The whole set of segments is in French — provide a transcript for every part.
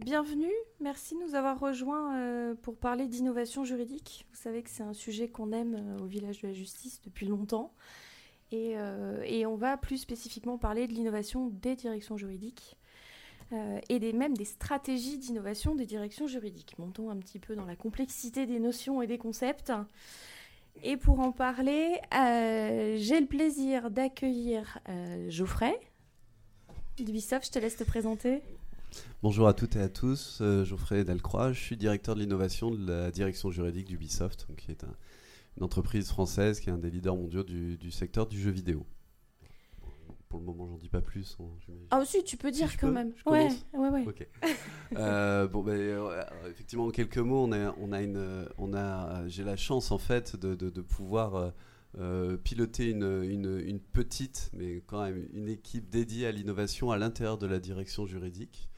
bienvenue. Merci de nous avoir rejoints euh, pour parler d'innovation juridique. Vous savez que c'est un sujet qu'on aime euh, au village de la justice depuis longtemps. Et, euh, et on va plus spécifiquement parler de l'innovation des directions juridiques et même des stratégies d'innovation des directions juridiques. Montons un petit peu dans la complexité des notions et des concepts. Et pour en parler, j'ai le plaisir d'accueillir Geoffrey d'Ubisoft. Je te laisse te présenter. Bonjour à toutes et à tous, euh, Geoffrey Delcroix, je suis directeur de l'innovation de la direction juridique d'Ubisoft, qui est une entreprise française qui est un des leaders mondiaux du, secteur du jeu vidéo. Pour le moment, j'en dis pas plus. Hein, ah aussi, tu peux dire quand même. ouais, ouais, ouais. Euh, bon, ben, euh, effectivement, en quelques mots, on a, on a une, on a, j'ai la chance en fait de, de, pouvoir piloter une, une, une, petite, mais quand même une équipe dédiée à l'innovation à l'intérieur de la direction juridique.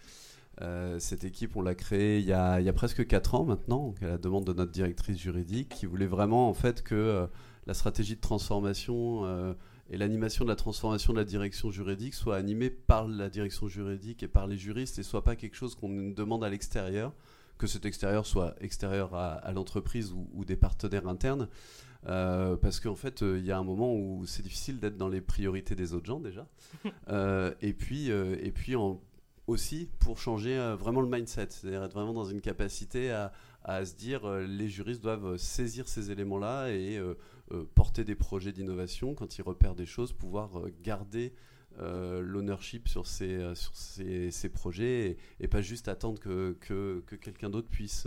Euh, cette équipe, on l'a créée il y, a, il y, a, presque 4 ans maintenant, à la demande de notre directrice juridique, qui voulait vraiment en fait que euh, la stratégie de transformation euh, et l'animation de la transformation de la direction juridique soit animée par la direction juridique et par les juristes et soit pas quelque chose qu'on demande à l'extérieur, que cet extérieur soit extérieur à, l'entreprise ou, des partenaires internes. parce qu'en fait, il y a un moment où c'est difficile d'être dans les priorités des autres gens déjà. et puis, et puis en aussi pour changer euh, vraiment le mindset, c'est-à-dire être vraiment dans une capacité à, se dire euh, les juristes doivent saisir ces éléments-là et euh, porter des projets d'innovation quand ils repèrent des choses, pouvoir garder l'ownership sur ces, sur ces, projets et, pas juste attendre que, que, quelqu'un d'autre puisse,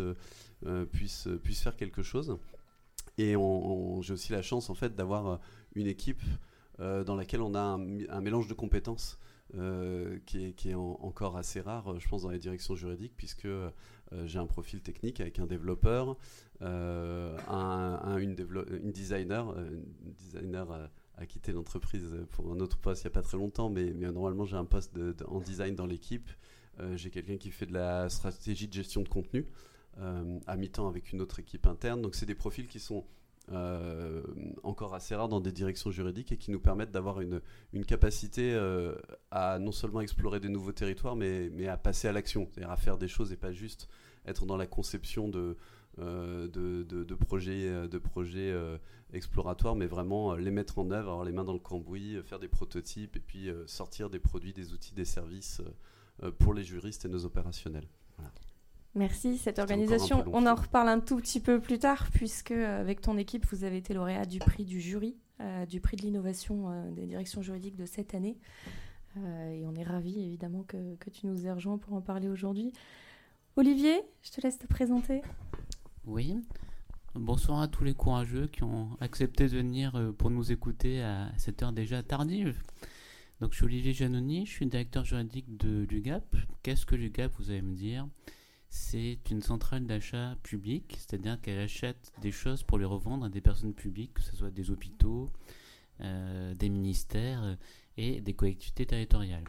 puisse, puisse faire quelque chose. Et j'ai aussi la chance en fait d'avoir une équipe dans laquelle on a un mélange de compétences euh, qui est, encore assez rare, je pense, dans les directions juridiques, puisque euh, j'ai un profil technique avec un développeur, euh, un, une, designer, une designer a, quitté l'entreprise pour un autre poste il n'y a pas très longtemps, mais, mais normalement j'ai un poste en design dans l'équipe. j'ai quelqu'un qui fait de la stratégie de gestion de contenu à mi-temps avec une autre équipe interne. Donc c'est des profils qui sont euh, encore assez rares dans des directions juridiques et qui nous permettent d'avoir une, capacité euh, à non seulement explorer des nouveaux territoires, mais, à passer à l'action, c'est-à-dire à faire des choses et pas juste être dans la conception de, euh, projets, de projets exploratoires, mais vraiment les mettre en œuvre, avoir les mains dans le cambouis, faire des prototypes et puis sortir des produits, des outils, des services pour les juristes et nos opérationnels. Merci, cette organisation. On en reparle un tout petit peu plus tard, puisque euh, avec ton équipe, vous avez été lauréat du prix du jury, euh, du prix de l'innovation euh, des directions juridiques de cette année. et on est ravis, évidemment, que, que, tu nous aies rejoint pour en parler aujourd'hui. Olivier, je te laisse te présenter. Oui. Bonsoir à tous les courageux qui ont accepté de venir pour nous écouter à cette heure déjà tardive. Donc, je suis Olivier Janoni, je suis directeur juridique de l'UGAP. Qu'est-ce que l'UGAP, vous allez me dire? C'est une centrale d'achat publique, c'est-à-dire qu'elle achète des choses pour les revendre à des personnes publiques, que ce soit des hôpitaux, euh, des ministères et des collectivités territoriales.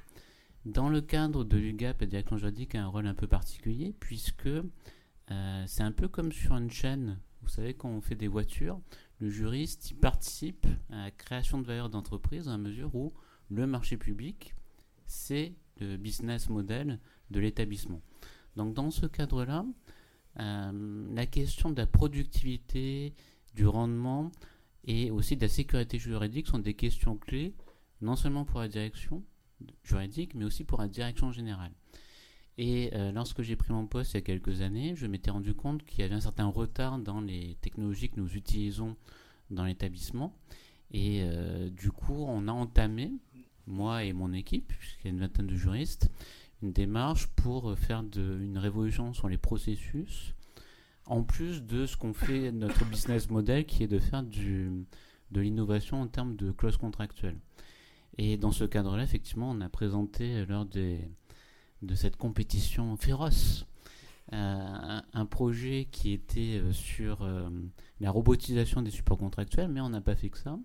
Dans le cadre de l'UGAP, la direction juridique a un rôle un peu particulier puisque euh, c'est un peu comme sur une chaîne. Vous savez, quand on fait des voitures, le juriste participe à la création de valeur d'entreprise à mesure où le marché public, c'est le business model de l'établissement. Donc dans ce cadre-là, euh, la question de la productivité, du rendement et aussi de la sécurité juridique sont des questions clés, non seulement pour la direction juridique, mais aussi pour la direction générale. Et euh, lorsque j'ai pris mon poste il y a quelques années, je m'étais rendu compte qu'il y avait un certain retard dans les technologies que nous utilisons dans l'établissement. Et euh, du coup, on a entamé, moi et mon équipe, puisqu'il y a une vingtaine de juristes, une démarche pour euh, faire de, une révolution sur les processus, en plus de ce qu'on fait notre business model, qui est de faire du, de l'innovation en termes de clause contractuelle. Et dans ce cadre-là, effectivement, on a présenté lors des, de cette compétition féroce euh, un, projet qui était euh, sur la robotisation des supports contractuels, mais on n'a pas fait que ça.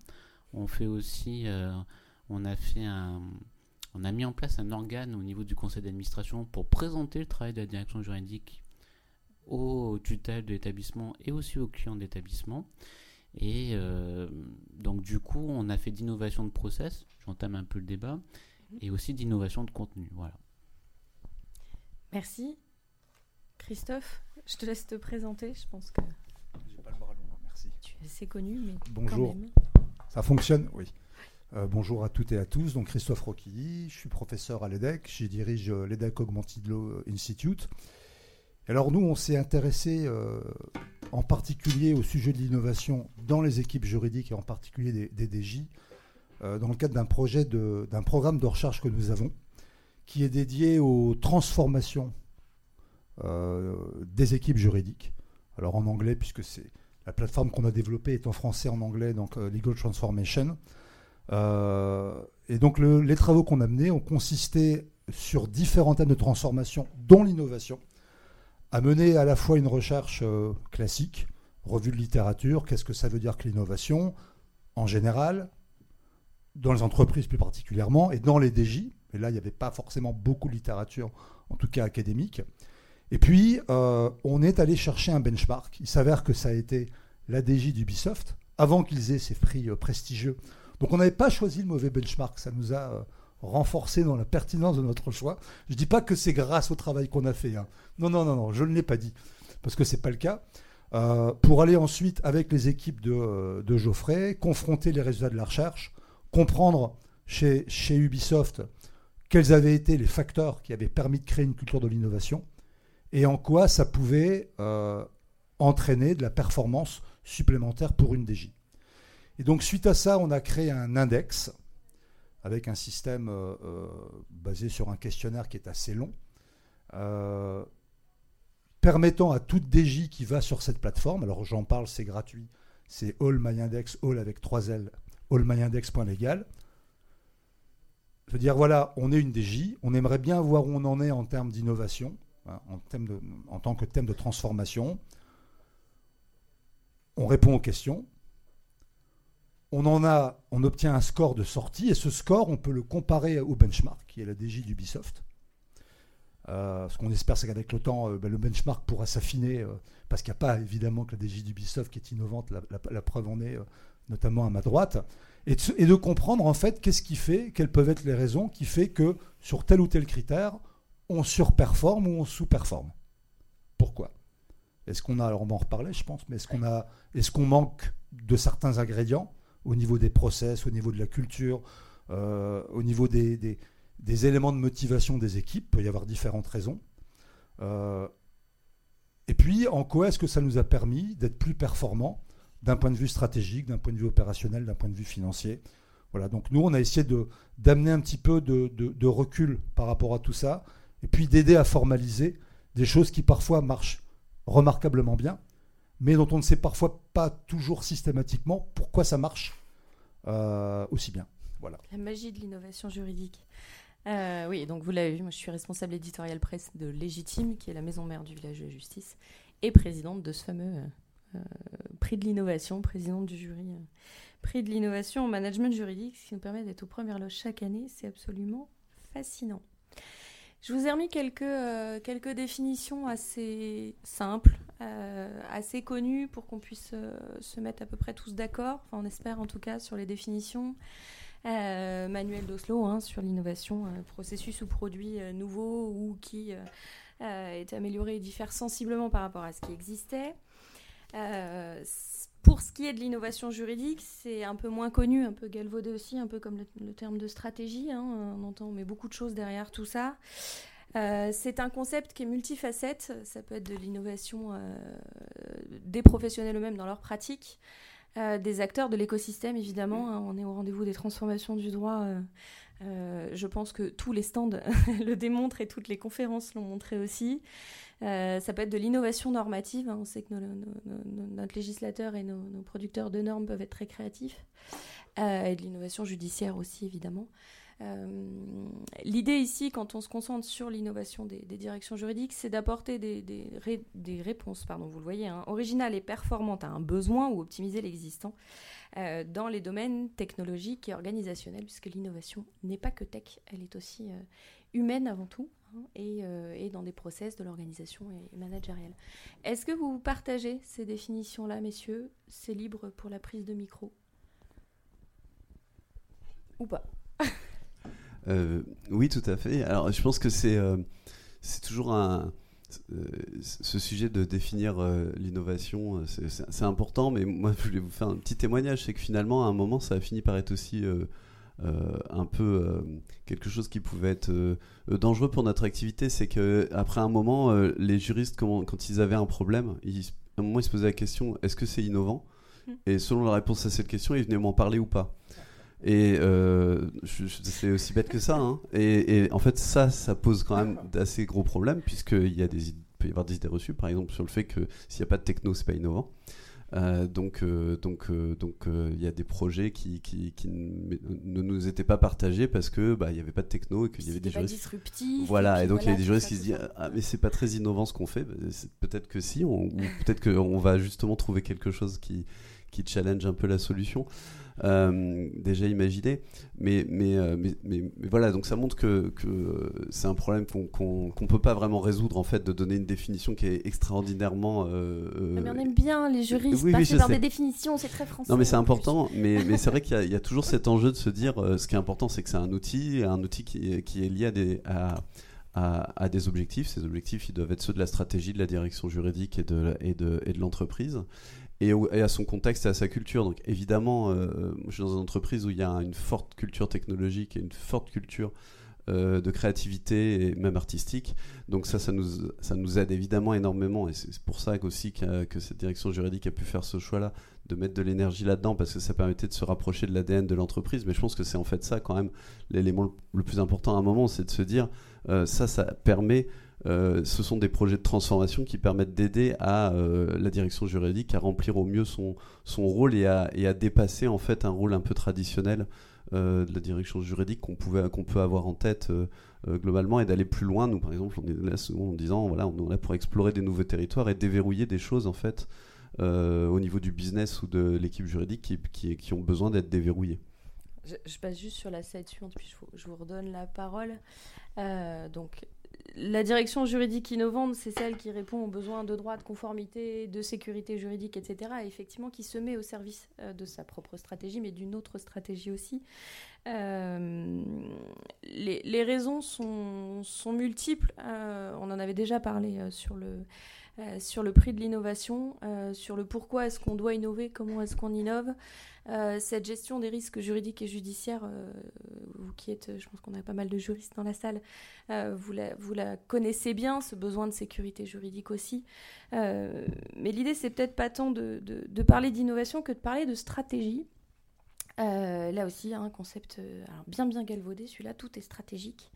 On fait aussi, on a fait un, on a mis en place un organe au niveau du conseil d'administration pour présenter le travail de la direction juridique aux tutelles de l'établissement et aussi aux clients d'établissement. Et euh, donc du coup, on a fait d'innovation de process, j'entame un peu le débat, et aussi d'innovation de contenu. Voilà. Merci. Christophe. Je te laisse te présenter. Je pense que. J'ai pas le bras long, merci. Tu es assez connu, mais. Bonjour. Quand même. Ça fonctionne Oui. Euh, bonjour à toutes et à tous. Donc Christophe Roquilly, je suis professeur à l'EDEC. J'y dirige euh, l'EDEC Augmented Law Institute. Alors nous, on s'est intéressé euh, en particulier au sujet de l'innovation dans les équipes juridiques et en particulier des, des DJ dans le cadre d'un projet d'un programme de recherche que nous avons qui est dédié aux transformations des équipes juridiques. Alors en anglais, puisque c'est la plateforme qu'on a développée est en français en anglais, donc Legal Transformation. Euh, et donc le- les travaux qu'on a menés ont consisté sur différents thèmes de transformation, dont l'innovation, à mener à la fois une recherche euh, classique, revue de littérature, qu'est-ce que ça veut dire que l'innovation, en général, dans les entreprises plus particulièrement, et dans les DJ, et là il n'y avait pas forcément beaucoup de littérature, en tout cas académique. Et puis, euh, on est allé chercher un benchmark. Il s'avère que ça a été la DJ d'Ubisoft, avant qu'ils aient ces prix prestigieux. Donc on n'avait pas choisi le mauvais benchmark, ça nous a euh, renforcé dans la pertinence de notre choix. Je ne dis pas que c'est grâce au travail qu'on a fait. hein. Non, non, non, non, je ne l'ai pas dit, parce que ce n'est pas le cas. Euh, pour aller ensuite avec les équipes de, euh, de Geoffrey, confronter les résultats de la recherche, comprendre chez, Ubisoft quels avaient été les facteurs qui avaient permis de créer une culture de l'innovation et en quoi ça pouvait entraîner de la performance supplémentaire pour une DJ. Et donc suite à ça, on a créé un index avec un système euh, euh, basé sur un questionnaire qui est assez long, euh, permettant à toute DJ qui va sur cette plateforme, alors j'en parle, c'est gratuit, c'est All My Index, All avec 3 L, allmyindex.legal. Veux dire, voilà, on est une DJ, on aimerait bien voir où on en est en termes d'innovation, hein, en tant que thème de transformation. On répond aux questions. On en a, on obtient un score de sortie et ce score, on peut le comparer au benchmark, qui est la DJ d'Ubisoft. Euh, ce qu'on espère, c'est qu'avec le temps, euh, ben, le benchmark pourra s'affiner, euh, parce qu'il n'y a pas évidemment que la DJ d'Ubisoft qui est innovante, la, preuve en est notamment à ma droite, et de, se- et de comprendre en fait qu'est-ce qui fait, quelles peuvent être les raisons qui fait que sur tel ou tel critère, on surperforme ou on sous-performe. Pourquoi? Est-ce qu'on a, alors on va en reparler je pense, mais est-ce qu'on a, est-ce qu'on manque de certains ingrédients? Au niveau des process, au niveau de la culture, euh, au niveau des, éléments de motivation des équipes, il peut y avoir différentes raisons. Euh, et puis, en quoi est-ce que ça nous a permis d'être plus performants d'un point de vue stratégique, d'un point de vue opérationnel, d'un point de vue financier? Voilà, donc nous, on a essayé d'amener un petit peu de recul par rapport à tout ça, et puis d'aider à formaliser des choses qui parfois marchent remarquablement bien, mais dont on ne sait parfois pas toujours systématiquement pourquoi ça marche euh, aussi bien. Voilà. La magie de l'innovation juridique. Euh, oui, donc vous l'avez vu, moi je suis responsable éditorial presse de Légitime, qui est la maison mère du village de justice, et présidente de ce fameux euh, prix de l'innovation, présidente du jury prix de l'innovation en management juridique, ce qui nous permet d'être aux premières loges chaque année. C'est absolument fascinant. Je vous ai remis quelques, euh, quelques définitions assez simples, euh, assez connues pour qu'on puisse euh, se mettre à peu près tous d'accord, enfin on espère en tout cas sur les définitions. Manuel d'Oslo hein, sur l'innovation, processus ou produit nouveau ou qui est amélioré et diffère sensiblement par rapport à ce qui existait. Pour ce qui est de l'innovation juridique, c'est un peu moins connu, un peu galvaudé aussi, un peu comme le, le terme de stratégie. hein, on entend, on met beaucoup de choses derrière tout ça. Euh, c'est un concept qui est multifacette. Ça peut être de l'innovation euh, des professionnels eux-mêmes dans leur pratique, euh, des acteurs de l'écosystème évidemment. hein. on est au rendez-vous des transformations du droit. Euh, je pense que tous les stands le démontrent et toutes les conférences l'ont montré aussi. Euh, ça peut être de l'innovation normative. hein. On sait que notre législateur et nos, producteurs de normes peuvent être très créatifs. Euh, et de l'innovation judiciaire aussi, évidemment. L'idée ici, quand on se concentre sur l'innovation des, directions juridiques, c'est d'apporter des réponses, pardon, vous le voyez, hein, originales et performantes à un besoin ou optimiser l'existant euh, dans les domaines technologiques et organisationnels, puisque l'innovation n'est pas que tech, elle est aussi euh, humaine avant tout, hein, et, euh, et dans des process de l'organisation et, managériale. Est-ce que vous partagez ces définitions-là, messieurs? C'est libre pour la prise de micro. Ou pas? Oui, tout à fait. Alors, je pense que c'est c'est toujours un, ce sujet de définir l'innovation, c'est important, mais moi je voulais vous faire un petit témoignage, c'est que finalement à un moment ça a fini par être aussi un peu quelque chose qui pouvait être dangereux pour notre activité, c'est que après un moment, les juristes quand, quand, ils avaient un problème, ils, à un moment ils se posaient la question est-ce que c'est innovant? Mmh. Et selon la réponse à cette question, ils venaient m'en parler ou pas. Et euh, c'est aussi bête que ça. Hein. Et, en fait, ça, ça pose quand même d'assez gros problèmes, puisqu'il y a des, peut y avoir des idées reçues, par exemple, sur le fait que s'il n'y a pas de techno, c'est pas innovant. Euh, donc, euh, donc, donc, il y a des projets qui, qui, qui, ne nous étaient pas partagés parce que bah, il n'y avait pas de techno et qu'il y avait des juristes. disruptifs. Voilà, et, donc il y a des juristes qui se disent ah mais c'est pas très innovant ce qu'on fait. Bah, peut-être que si, ou peut-être qu'on va justement trouver quelque chose qui qui challenge un peu la solution. Euh, déjà imaginé. Mais, euh, mais, mais, mais, voilà, donc ça montre que, que c'est un problème qu'on ne peut pas vraiment résoudre, en fait, de donner une définition qui est extraordinairement. Euh, ah, on aime bien les juristes oui, passer par des définitions, c'est très français. Non, mais c'est important, mais, mais c'est vrai qu'il y, a toujours cet enjeu de se dire ce qui est important, c'est que c'est un outil, un outil qui, qui est lié à des. À, à, des objectifs. Ces objectifs, ils doivent être ceux de la stratégie, de la direction juridique et de, et de, et de l'entreprise et, à son contexte et à sa culture. Donc évidemment, euh, je suis dans une entreprise où il y a une forte culture technologique et une forte culture euh, de créativité et même artistique. Donc ça, ça nous, ça nous aide évidemment énormément et c'est pour ça aussi que cette direction juridique a pu faire ce choix-là de mettre de l'énergie là-dedans parce que ça permettait de se rapprocher de l'ADN de l'entreprise. Mais je pense que c'est en fait ça quand même l'élément le plus important à un moment, c'est de se dire euh, ça, ça permet euh, ce sont des projets de transformation qui permettent d'aider à euh, la direction juridique à remplir au mieux son, rôle et à, dépasser en fait un rôle un peu traditionnel euh, de la direction juridique qu'on qu'on peut avoir en tête globalement et d'aller plus loin. Nous par exemple, on est là en disant voilà, on est là pour explorer des nouveaux territoires et déverrouiller des choses en fait au niveau du business ou de l'équipe juridique qui, ont besoin d'être déverrouillées. Je, passe juste sur la suivante, puis je je vous redonne la parole. donc, la direction juridique innovante, c'est celle qui répond aux besoins de droit, de conformité, de sécurité juridique, etc. Et effectivement, qui se met au service euh, de sa propre stratégie, mais d'une autre stratégie aussi. Euh, les, raisons sont, multiples. Euh, on en avait déjà parlé sur le, sur le prix de l'innovation, sur le pourquoi est-ce qu'on doit innover, comment est-ce qu'on innove. Euh, cette gestion des risques juridiques et judiciaires, euh, vous qui êtes, je pense qu'on a pas mal de juristes dans la salle, euh, vous, la, connaissez bien, ce besoin de sécurité juridique aussi. mais l'idée, c'est peut-être pas tant de, parler d'innovation que de parler de stratégie. là aussi, un concept bien bien galvaudé, celui-là, tout est stratégique.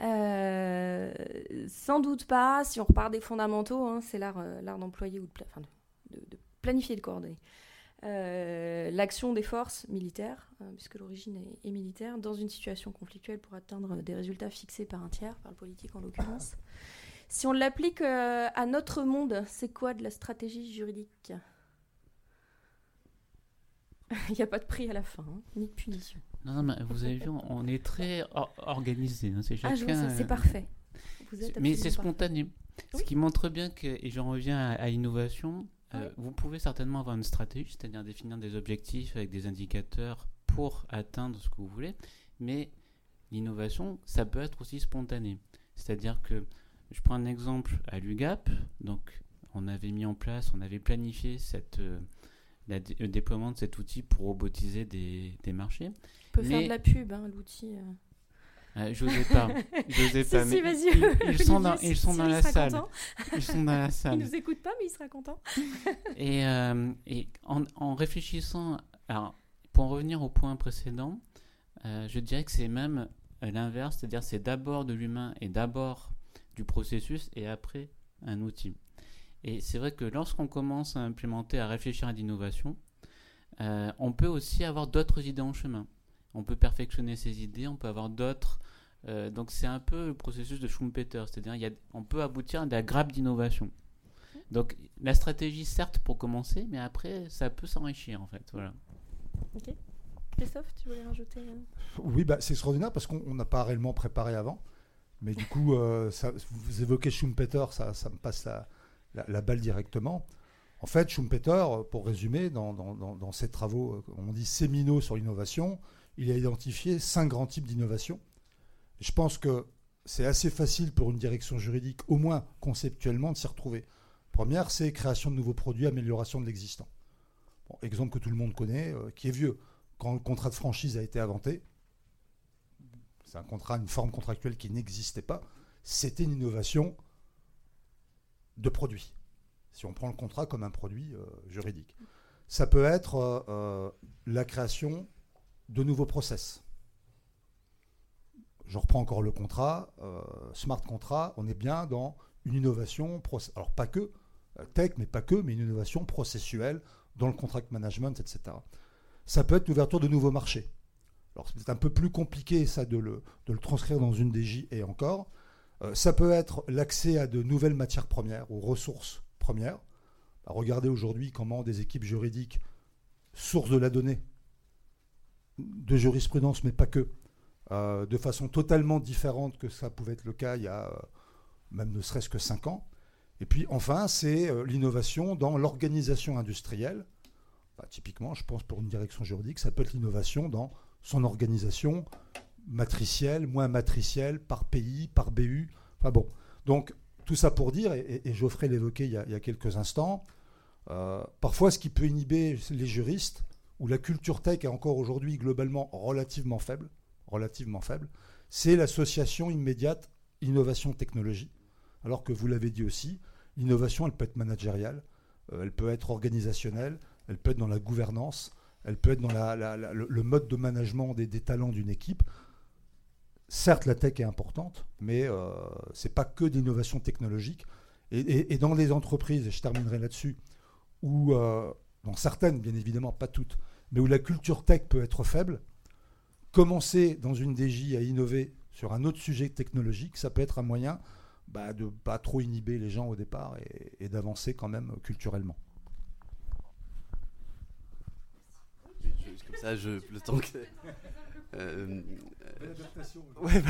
Sans doute pas, si on repart des fondamentaux, hein, c'est l'art d'employer ou de, de, planifier et de coordonner. Euh, l'action des forces militaires, euh, puisque l'origine est, militaire, dans une situation conflictuelle pour atteindre des résultats fixés par un tiers, par le politique en l'occurrence. Si on l'applique euh, à notre monde, c'est quoi de la stratégie juridique? Il n'y a pas de prix à la fin, hein, ni de punition. Non, mais vous avez vu, on est très organisé. Hein, c'est ah, c'est parfait. mais c'est spontané. Ce qui montre bien que, et j'en reviens à l'innovation, euh, vous pouvez certainement avoir une stratégie, c'est-à-dire définir des objectifs avec des indicateurs pour atteindre ce que vous voulez, mais l'innovation, ça peut être aussi spontané. C'est-à-dire que, je prends un exemple à l'UGAP, donc on avait mis en place, on avait planifié cette, euh, le déploiement de cet outil pour robotiser des, des marchés. On peut faire de la pub, hein, l'outil. Euh. Euh, je n'osais pas. J'osais pas. Si, vas-y. Ils, sont dans, ils sont dans la salle. Ils sont dans la salle. Il nous écoute pas, mais il sera content. et, euh, et en, en, réfléchissant, alors pour en revenir au point précédent, euh, je dirais que c'est même l'inverse, c'est-à-dire c'est d'abord de l'humain et d'abord du processus et après un outil. Et c'est vrai que lorsqu'on commence à implémenter, à réfléchir à l'innovation, on peut aussi avoir d'autres idées en chemin on peut perfectionner ses idées, on peut avoir d'autres. Euh, donc c'est un peu le processus de Schumpeter, c'est-à-dire on peut aboutir à des grappes d'innovation. Donc la stratégie, certes, pour commencer, mais après, ça peut s'enrichir en fait. Voilà. Ok. Christophe, tu voulais rajouter Oui, bah, c'est extraordinaire parce qu'on n'a pas réellement préparé avant. Mais du coup, euh, ça, vous évoquez Schumpeter, ça, ça me passe la, la, balle directement. En fait, Schumpeter, pour résumer, dans, ses travaux, euh, on dit séminaux sur l'innovation, il a identifié cinq grands types d'innovation. Je pense que c'est assez facile pour une direction juridique, au moins conceptuellement, de s'y retrouver. Première, c'est création de nouveaux produits, amélioration de l'existant. exemple que tout le monde connaît, euh, qui est vieux. Quand le contrat de franchise a été inventé, c'est un contrat, une forme contractuelle qui n'existait pas, c'était une innovation de produit. Si on prend le contrat comme un produit euh, juridique. Ça peut être euh, la création de nouveaux process. Je reprends encore le contrat, smart contract, on est bien dans une innovation, alors pas que, euh, tech, mais pas que, mais une innovation processuelle dans le contract management, etc. Ça peut être l'ouverture de nouveaux marchés. Alors c'est un peu plus compliqué ça de le, transcrire dans une DJ et encore. Euh, ça peut être l'accès à de nouvelles matières premières ou ressources premières. Bah, regardez aujourd'hui comment des équipes juridiques, sources de la donnée, de jurisprudence, mais pas que, euh, de façon totalement différente que ça pouvait être le cas il y a même ne serait-ce que 5 ans, et puis enfin, c'est euh, l'innovation dans l'organisation industrielle. Bah, typiquement, je pense pour une direction juridique, ça peut être l'innovation dans son organisation matricielle, moins matricielle, par pays, par BU. Enfin bon, donc tout ça pour dire, et, Geoffrey l'évoquait il, y a quelques instants, euh, parfois ce qui peut inhiber les juristes, où la culture tech est encore aujourd'hui globalement relativement faible, relativement faible, c'est l'association immédiate innovation-technologie. Alors que vous l'avez dit aussi, l'innovation, elle peut être managériale, euh, elle peut être organisationnelle, elle peut être dans la gouvernance, elle peut être dans le, mode de management des, talents d'une équipe. Certes, la tech est importante, mais euh, ce n'est pas que d'innovation technologique. Et, dans les entreprises, et je terminerai là-dessus, où, euh, dans certaines, bien évidemment, pas toutes, mais où la culture tech peut être faible, commencer dans une DJ à innover sur un autre sujet technologique, ça peut être un moyen bah, de pas trop inhiber les gens au départ et, d'avancer quand même culturellement. Comme ça, le temps que. Euh, ouais,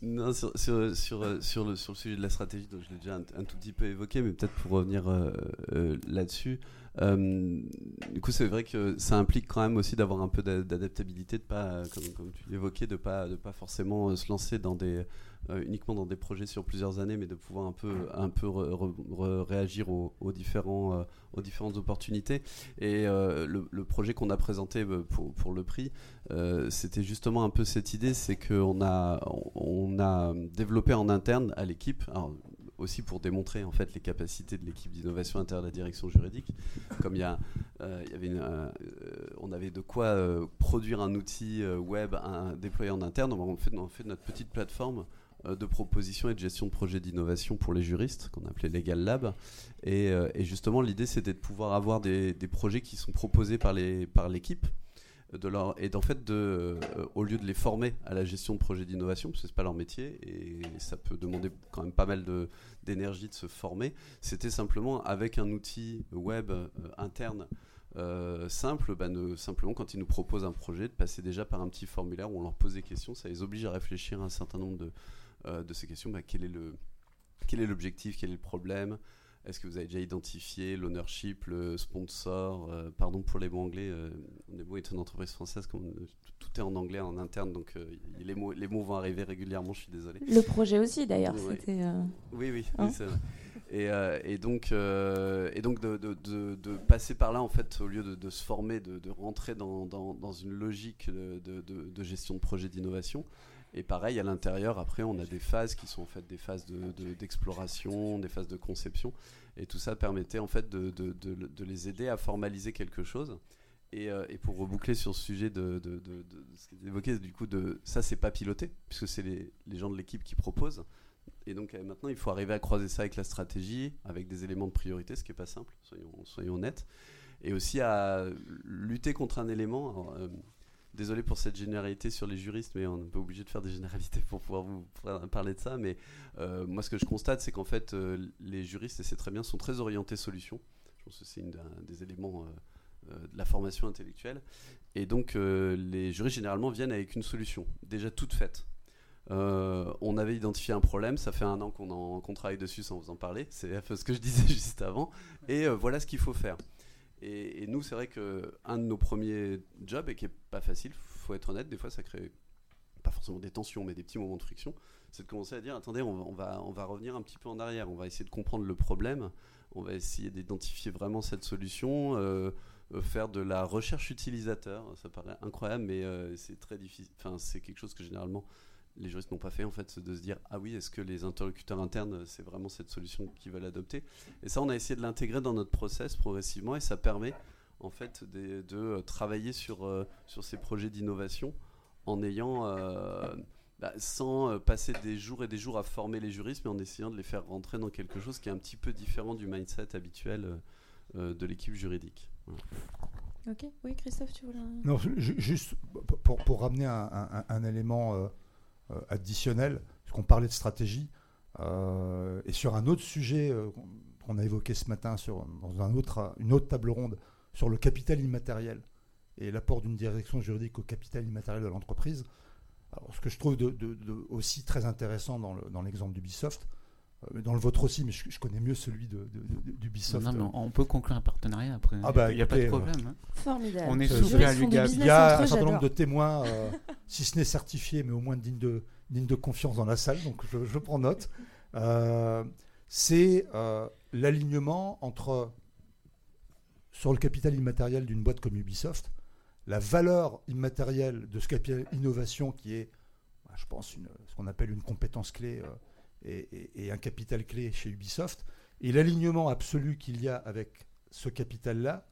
non, sur, sur, sur, euh, sur, le, sur le sujet de la stratégie, donc je l'ai déjà un, tout petit peu évoqué, mais peut-être pour revenir euh, là-dessus. du coup, c'est vrai que ça implique quand même aussi d'avoir un peu d'adaptabilité, de pas, comme, comme tu l'évoquais, de pas, de pas forcément se lancer dans des, euh, uniquement dans des projets sur plusieurs années, mais de pouvoir un peu, un peu réagir aux, différents, euh, aux différentes opportunités. Et euh, le, projet qu'on a présenté pour, pour le prix, c'était justement un peu cette idée, c'est qu'on a, on a développé en interne à l'équipe, aussi pour démontrer en fait les capacités de l'équipe d'innovation interne à la direction juridique. Comme il y, a, il y avait on avait de quoi produire un outil web déployé en interne, on fait, on fait notre petite plateforme de propositions et de gestion de projets d'innovation pour les juristes, qu'on appelait Legal Lab. Et, euh, justement, l'idée, c'était de pouvoir avoir des, projets qui sont proposés par l'équipe. Et d'en fait, de, euh, au lieu de les former à la gestion de projets d'innovation, parce que c'est pas leur métier et ça peut demander quand même pas mal d'énergie de, se former, c'était simplement avec un outil web interne simple, bah, simplement quand ils nous proposent un projet, de passer déjà par un petit formulaire où on leur pose des questions, ça les oblige à réfléchir à un certain nombre de, euh, de ces questions. Bah, quel est le quel est l'objectif, quel est le problème? Est-ce que vous avez déjà identifié l'ownership, le sponsor? Euh, Pardon pour les mots anglais, euh, on est une entreprise française, comme, tout est en anglais en interne, donc les, mots, les mots vont arriver régulièrement, je suis désolé. Le projet aussi d'ailleurs, c'était... Oui, oui, hein et, et, donc, et donc de, de, de, passer par là, en fait, au lieu de, se former, de, rentrer dans, dans, dans, une logique de, gestion de projet d'innovation, et pareil, à l'intérieur, après, on a des phases qui sont en fait des phases d'exploration, de, des phases de conception. Et tout ça permettait en fait de, de les aider à formaliser quelque chose. Et, euh, et, pour reboucler sur ce sujet de, de, de, ce qui est évoqué, du coup, de, ça, c'est pas piloté, puisque c'est les, les, gens de l'équipe qui proposent. Et donc euh, maintenant, il faut arriver à croiser ça avec la stratégie, avec des éléments de priorité, ce qui n'est pas simple, soyons, soyons honnêtes. Et aussi à lutter contre un élément. Euh, désolé pour cette généralité sur les juristes, mais on n'est pas obligé de faire des généralités pour pouvoir vous parler de ça. Mais euh, moi, ce que je constate, c'est qu'en fait, euh, les juristes, et c'est très bien, sont très orientés solutions. Je pense que c'est un des éléments euh, de la formation intellectuelle. Et donc, les juristes, généralement, viennent avec une solution, déjà toute faite. on avait identifié un problème, ça fait un an qu'on travaille dessus sans vous en parler, c'est un peu ce que je disais juste avant, et voilà ce qu'il faut faire. Et, nous, c'est vrai qu'un de nos premiers jobs, et qui n'est pas facile, faut être honnête, des fois ça crée pas forcément des tensions, mais des petits moments de friction, c'est de commencer à dire attendez, on, va, revenir un petit peu en arrière, on va essayer de comprendre le problème, on va essayer d'identifier vraiment cette solution, euh, faire de la recherche utilisateur. Ça paraît incroyable, mais euh, c'est très difficile. Enfin, c'est quelque chose que généralement les juristes n'ont pas fait en fait, de se dire ah oui, est-ce que les interlocuteurs internes, c'est vraiment cette solution qu'ils veulent adopter? Et ça, on a essayé de l'intégrer dans notre process progressivement, et ça permet en fait de, travailler sur, sur ces projets d'innovation en ayant bah, sans euh, passer des jours et des jours à former les juristes, mais en essayant de les faire rentrer dans quelque chose qui est un petit peu différent du mindset habituel euh, euh, de l'équipe juridique. Ok, oui, Christophe, tu voulais. Non, juste pour, pour ramener un, élément additionnel, parce qu'on parlait de stratégie, et sur un autre sujet qu'on a évoqué ce matin sur, dans un autre, une autre table ronde sur le capital immatériel et l'apport d'une direction juridique au capital immatériel de l'entreprise. Ce que je trouve aussi très intéressant dans l'exemple d'Ubisoft, euh, dans le vôtre aussi, mais je, connais mieux celui d'Ubisoft. Non, non, on peut conclure un partenariat après. Ah bah, il n'y a pas de problème. Hein. Formidable. On est souple à Il y a un certain nombre de témoins, euh, si ce n'est certifiés, mais au moins dignes de, de confiance dans la salle, donc je, prends note. Euh, c'est l'alignement entre, sur le capital immatériel d'une boîte comme Ubisoft, la valeur immatérielle de ce capital innovation qui est, je pense, ce qu'on appelle une compétence clé et, un capital clé chez Ubisoft, et l'alignement absolu qu'il y a avec ce capital-là,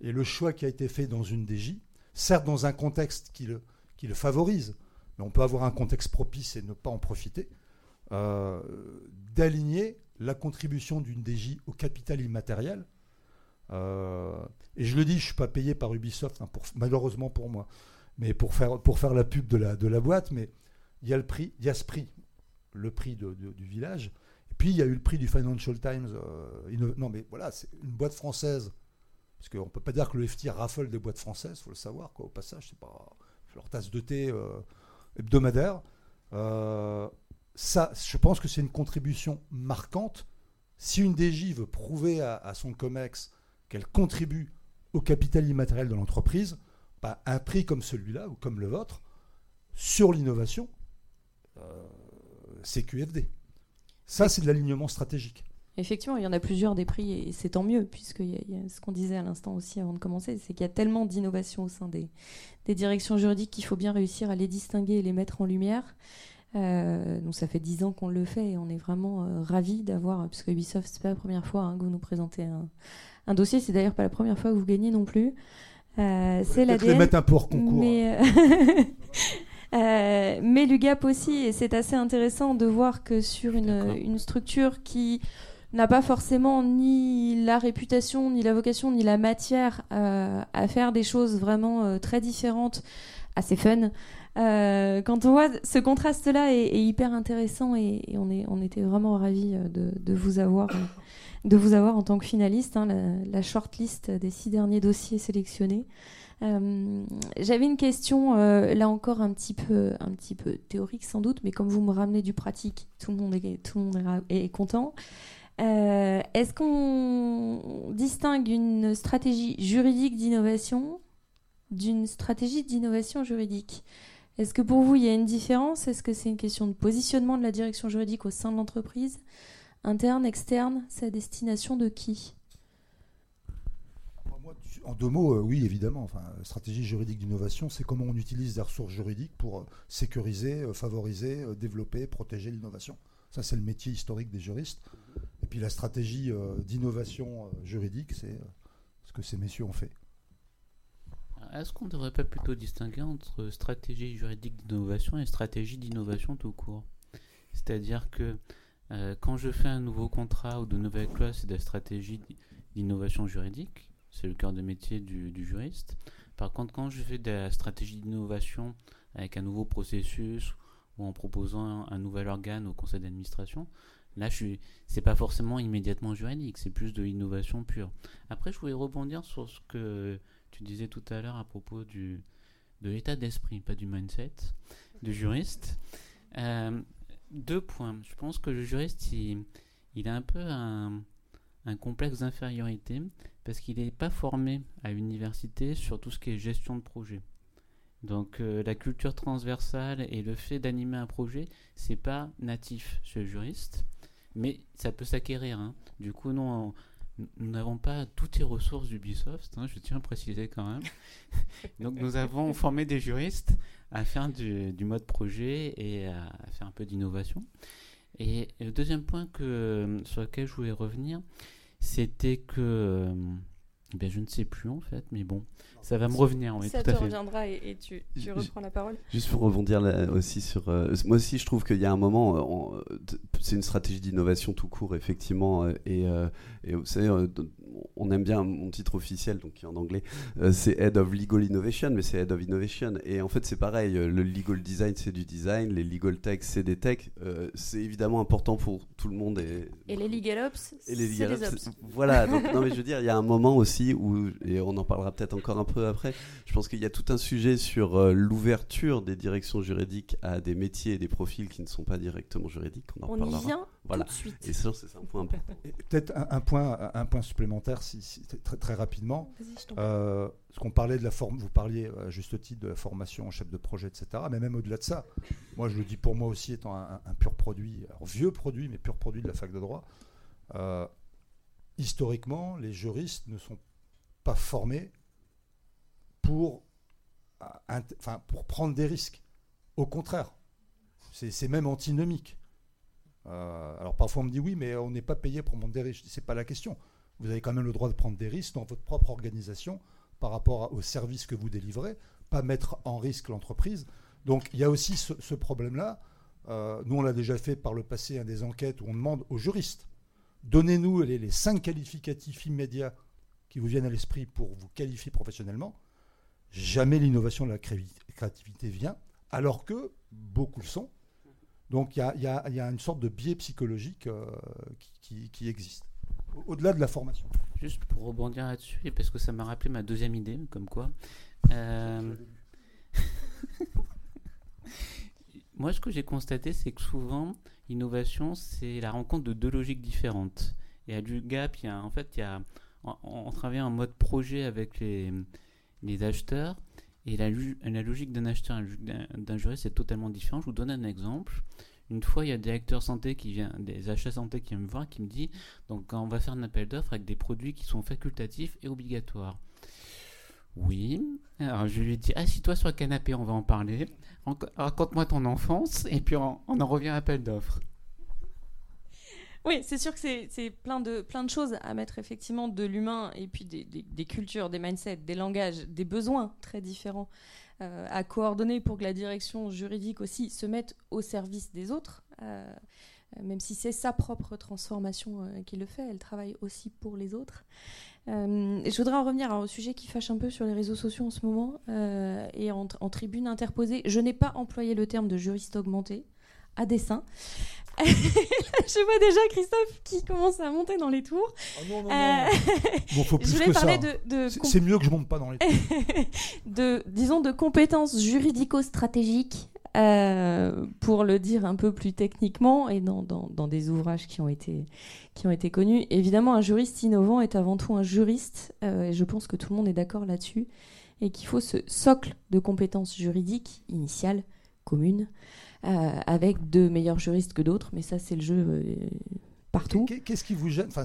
et le choix qui a été fait dans une DJ, certes dans un contexte qui le, favorise, mais on peut avoir un contexte propice et ne pas en profiter, euh, d'aligner la contribution d'une DJ au capital immatériel euh, et je le dis, je suis pas payé par Ubisoft, hein, malheureusement pour moi, mais pour faire, la pub de la, de la boîte. Mais il y a le prix, il y a ce prix, le prix du village. Et puis il y a eu le prix du Financial Times. Euh, non, mais voilà, c'est une boîte française. Parce qu'on ne peut pas dire que le FT raffole des boîtes françaises, il faut le savoir, au passage, c'est pas leur tasse de thé euh, hebdomadaire. ça, je pense que c'est une contribution marquante. Si une DJ veut prouver à, son COMEX qu'elle contribue au capital immatériel de l'entreprise, bah, un prix comme celui-là ou comme le vôtre sur l'innovation, euh, c'est QFD. Ça, c'est de l'alignement stratégique. Effectivement, il y en a plusieurs des prix et c'est tant mieux, puisque y a, ce qu'on disait à l'instant aussi avant de commencer, c'est qu'il y a tellement d'innovations au sein des, directions juridiques qu'il faut bien réussir à les distinguer et les mettre en lumière. Euh, donc ça fait dix ans qu'on le fait et on est vraiment euh, ravis d'avoir, puisque Ubisoft, c'est pas la première fois hein, que vous nous présentez un, un dossier. C'est d'ailleurs pas la première fois que vous gagnez non plus. Euh, c'est l'ADN. les mettre un peu hors concours. Mais, euh, euh, mais l'UGAP aussi, et c'est assez intéressant de voir que sur une, une structure qui n'a pas forcément ni la réputation, ni la vocation, ni la matière à faire des choses vraiment très différentes, assez fun. quand on voit ce contraste-là est, hyper intéressant et, on, est, on était vraiment ravis de, de vous avoir de vous avoir en tant que finaliste, hein, la, shortlist des six derniers dossiers sélectionnés. Euh, j'avais une question, euh, là encore un petit, peu, un petit peu théorique sans doute, mais comme vous me ramenez du pratique, tout le monde est, tout le monde est, content. Euh, est-ce qu'on distingue une stratégie juridique d'innovation d'une stratégie d'innovation juridique? Est-ce que pour vous, il y a une différence? Est-ce que c'est une question de positionnement de la direction juridique au sein de l'entreprise? Interne, externe, c'est à destination de qui? En deux mots, euh, oui, évidemment. Enfin, stratégie juridique d'innovation, c'est comment on utilise des ressources juridiques pour euh, sécuriser, euh, favoriser, développer, protéger l'innovation. Ça, c'est le métier historique des juristes. Et puis la stratégie d'innovation juridique, c'est ce que ces messieurs ont fait. Est-ce qu'on ne devrait pas plutôt distinguer entre stratégie juridique d'innovation et stratégie d'innovation tout court? C'est-à-dire que quand je fais un nouveau contrat ou de nouvelles clauses, c'est des stratégies d'innovation juridique. C'est le cœur de métier du, juriste. Par contre, quand je fais de la stratégie d'innovation avec un nouveau processus ou en proposant un, nouvel organe au conseil d'administration, là, ce n'est pas forcément immédiatement juridique, c'est plus de l'innovation pure. Après, je voulais rebondir sur ce que tu disais tout à l'heure à propos du, de l'état d'esprit, pas du mindset, du juriste. Euh, deux points. Je pense que le juriste, il a un peu un, complexe d'infériorité parce qu'il n'est pas formé à l'université sur tout ce qui est gestion de projet. Donc euh, la culture transversale et le fait d'animer un projet, c'est pas natif chez le juriste, mais ça peut s'acquérir. hein. Du coup, nous n'avons pas toutes les ressources d'Ubisoft, hein, je tiens à préciser quand même. Donc nous avons formé des juristes à faire du, mode projet et à faire un peu d'innovation. Et le deuxième point que, sur lequel je voulais revenir, c'était que... euh, bien, je ne sais plus en fait, mais bon, ça va me revenir, oui, ça tout à te fait. reviendra et, et tu, reprends la parole. Juste pour rebondir là aussi sur. euh, moi aussi, je trouve qu'il y a un moment. euh, c'est une stratégie d'innovation tout court, effectivement. euh, et, euh, et vous savez, on aime bien mon titre officiel, donc qui est en anglais. euh, c'est Head of Legal Innovation, mais c'est Head of Innovation. Et en fait, c'est pareil. Le legal design, c'est du design. Les legal tech, c'est des tech. Euh, c'est évidemment important pour tout le monde. Et, Et les legal ops, et les c'est ops, ops. Voilà, donc non mais je veux dire, il y a un moment aussi où, et on en parlera peut-être encore un peu après, je pense qu'il y a tout un sujet sur euh, l'ouverture des directions juridiques à des métiers et des profils qui ne sont pas directement juridiques. On en On y vient Voilà. tout de suite. Et ça, c'est un point important. Peut-être un, un point, un point supplémentaire, si, si- très, très rapidement. Euh, parce qu'on parlait de la forme, vous parliez à juste titre de la formation en chef de projet, etc. Mais même au-delà de ça, moi je le dis pour moi aussi étant un, un pur produit, alors vieux produit, mais pur produit de la fac de droit. euh, historiquement, les juristes ne sont pas formés pour, euh, enfin, pour prendre des risques. Au contraire, c'est même antinomique. Euh, alors parfois on me dit oui, mais on n'est pas payé pour prendre des risques. C'est pas la question. Vous avez quand même le droit de prendre des risques dans votre propre organisation par rapport à- au service que vous délivrez, pas mettre en risque l'entreprise. Donc il y a aussi ce, problème-là. Euh, nous, on l'a déjà fait par le passé, hein, des enquêtes où on demande aux juristes, donnez-nous les cinq qualificatifs immédiats qui vous viennent à l'esprit pour vous qualifier professionnellement. Jamais l'innovation de la cré- créativité vient, alors que beaucoup le sont. Donc il y a, une sorte de biais psychologique euh, qui, existe, au- au-delà de la formation. Juste pour rebondir là-dessus, et parce que ça m'a rappelé ma deuxième idée, comme quoi. euh, Moi, ce que j'ai constaté, c'est que souvent, l'innovation, c'est la rencontre de deux logiques différentes. Du gap, il y a, en fait, il y a, on travaille en mode projet avec les, les acheteurs, et la, logique d'un acheteur et d'un- juriste, c'est totalement différent. Je vous donne un exemple. Une fois, il y a des acteurs santé qui vient, des achats santé qui viennent me voir, qui me dit, donc on va faire un appel d'offres avec des produits qui sont facultatifs et obligatoires. Oui. Alors je lui dis, assis-toi sur le canapé, on va en parler. Rac- Raconte-moi ton enfance, et puis on, on en revient à l'appel d'offres. Oui, c'est sûr que c'est plein de, plein de choses à mettre effectivement de l'humain et puis des, cultures, des mindsets, des langages, des besoins très différents euh, à coordonner pour que la direction juridique aussi se mette au service des autres. euh, même si c'est sa propre transformation euh, qui le fait, elle travaille aussi pour les autres. Je voudrais en revenir alors, au sujet qui fâche un peu sur les réseaux sociaux en ce moment et en tribune interposée. Je n'ai pas employé le terme de juriste augmenté à dessein. je vois déjà Christophe qui commence à monter dans les tours. non, non, Euh, Bon, faut je voulais que parler ça. de, de, C'est- mieux que je monte pas dans les. de, disons, de compétences juridico-stratégiques, euh, pour le dire un peu plus techniquement, et dans, dans- dans des ouvrages qui ont, été, qui ont été connus. Évidemment, un juriste innovant est avant tout un juriste, euh, et je pense que tout le monde est d'accord là-dessus, et qu'il faut ce socle de compétences juridiques initiales, communes, avec de meilleurs juristes que d'autres, mais ça, c'est le jeu euh, partout. Qu'est- Qu'est-ce qui vous gêne? Enfin,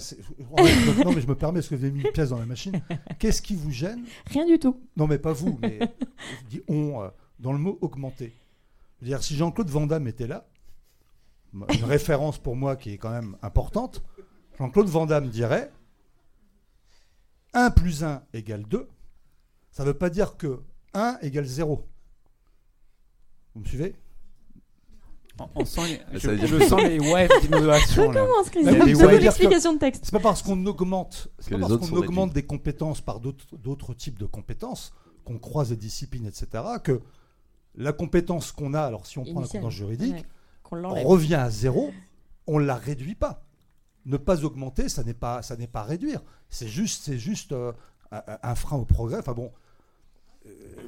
non, mais je me permets parce que vous avez mis une pièce dans la machine. Qu'est-ce qui vous gêne? Rien du tout. Non, mais pas vous, mais je dis on euh, dans le mot augmenter. Je veux dire, si Jean-Claude Van Damme était là, une référence pour moi qui est quand même importante, Jean-Claude Van Damme dirait 1 plus 1 égale 2. Ça ne veut pas dire que 1 égale 0. Vous me suivez? On, sent les, Ça je, veut dire- je sens les waves d'innovation. là. Comment, Mais Christophe oui, Fais-nous ouais, dire l'explication de texte. C'est pas parce qu'on augmente, c'est Que pas les parce autres qu'on sont augmente des compétences par d'autres d'autres types de compétences, qu'on croise des disciplines, etc., que la compétence qu'on a, alors si on prend la compétence juridique, Ouais, qu'on on revient à zéro, on ne la réduit pas. Ne pas augmenter, ça n'est pas, ça n'est pas réduire. C'est juste, c'est juste euh, un, un frein au progrès. Enfin bon,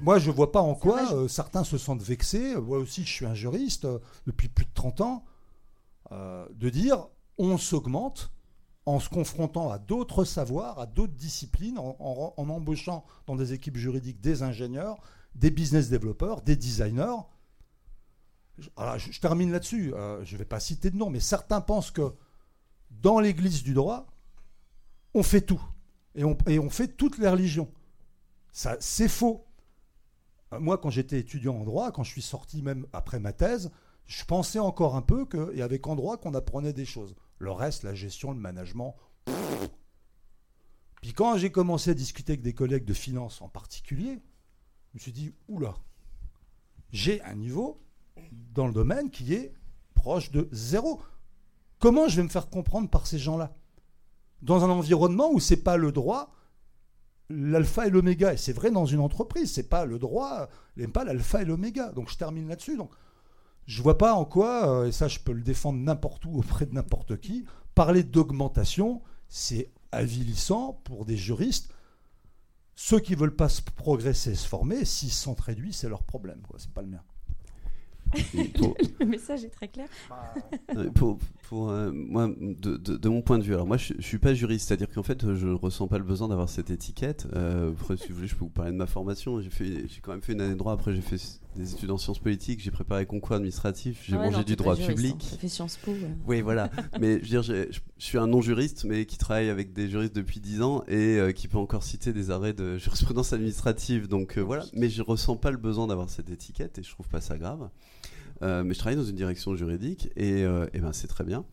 moi je vois pas en quoi euh, certains se sentent vexés. Moi aussi, je suis un juriste euh, depuis plus de 30 ans, euh, de dire on s'augmente en se confrontant à d'autres savoirs, à d'autres disciplines, en, en- en embauchant dans des équipes juridiques des ingénieurs, des business développeurs, des designers. je, termine là-dessus. Euh, je ne vais pas citer de nom, mais certains pensent que dans l'Église du droit, on fait tout. Et on, et on fait toutes les religions. C'est faux. Euh, moi, quand j'étais étudiant en droit, quand je suis sorti même après ma thèse, je pensais encore un peu qu'il y avait qu'en droit qu'on apprenait des choses. Le reste, la gestion, le management. Puis quand j'ai commencé à discuter avec des collègues de finance en particulier, je me suis dit, oula, j'ai un niveau dans le domaine qui est proche de zéro. Comment je vais me faire comprendre par ces gens-là? Dans un environnement où c'est pas le droit, l'alpha et l'oméga. Et c'est vrai dans une entreprise, c'est pas le droit, n'aime pas l'alpha et l'oméga. Donc je termine là-dessus. Donc je vois pas en quoi, euh, et ça je peux le défendre n'importe où auprès de n'importe qui, parler d'augmentation, c'est avilissant pour des juristes. Ceux qui veulent pas se progresser, se former, s'ils sont réduits, c'est leur problème. Ce C'est pas le mien. le message est très clair. Euh, pour, pour euh, moi, de, de, mon point de vue, alors moi je, je suis pas juriste, c'est-à-dire qu'en fait je ressens pas le besoin d'avoir cette étiquette. Euh, après, si vous voulez, je peux vous parler de ma formation. J'ai fait, j'ai quand même fait une année de droit. Après, j'ai fait des études en sciences politiques. J'ai préparé concours administratif. J'ai mangé du droit public. J'ai fait Sciences Po. Oui, voilà. mais je veux dire, je, suis un non-juriste, mais qui travaille avec des juristes depuis 10 ans et qui peut encore citer des arrêts de jurisprudence administrative. Donc voilà. Mais je ressens pas le besoin d'avoir cette étiquette et je trouve pas ça grave. Euh, mais je travaille dans une direction juridique et, euh, ben, c'est très bien.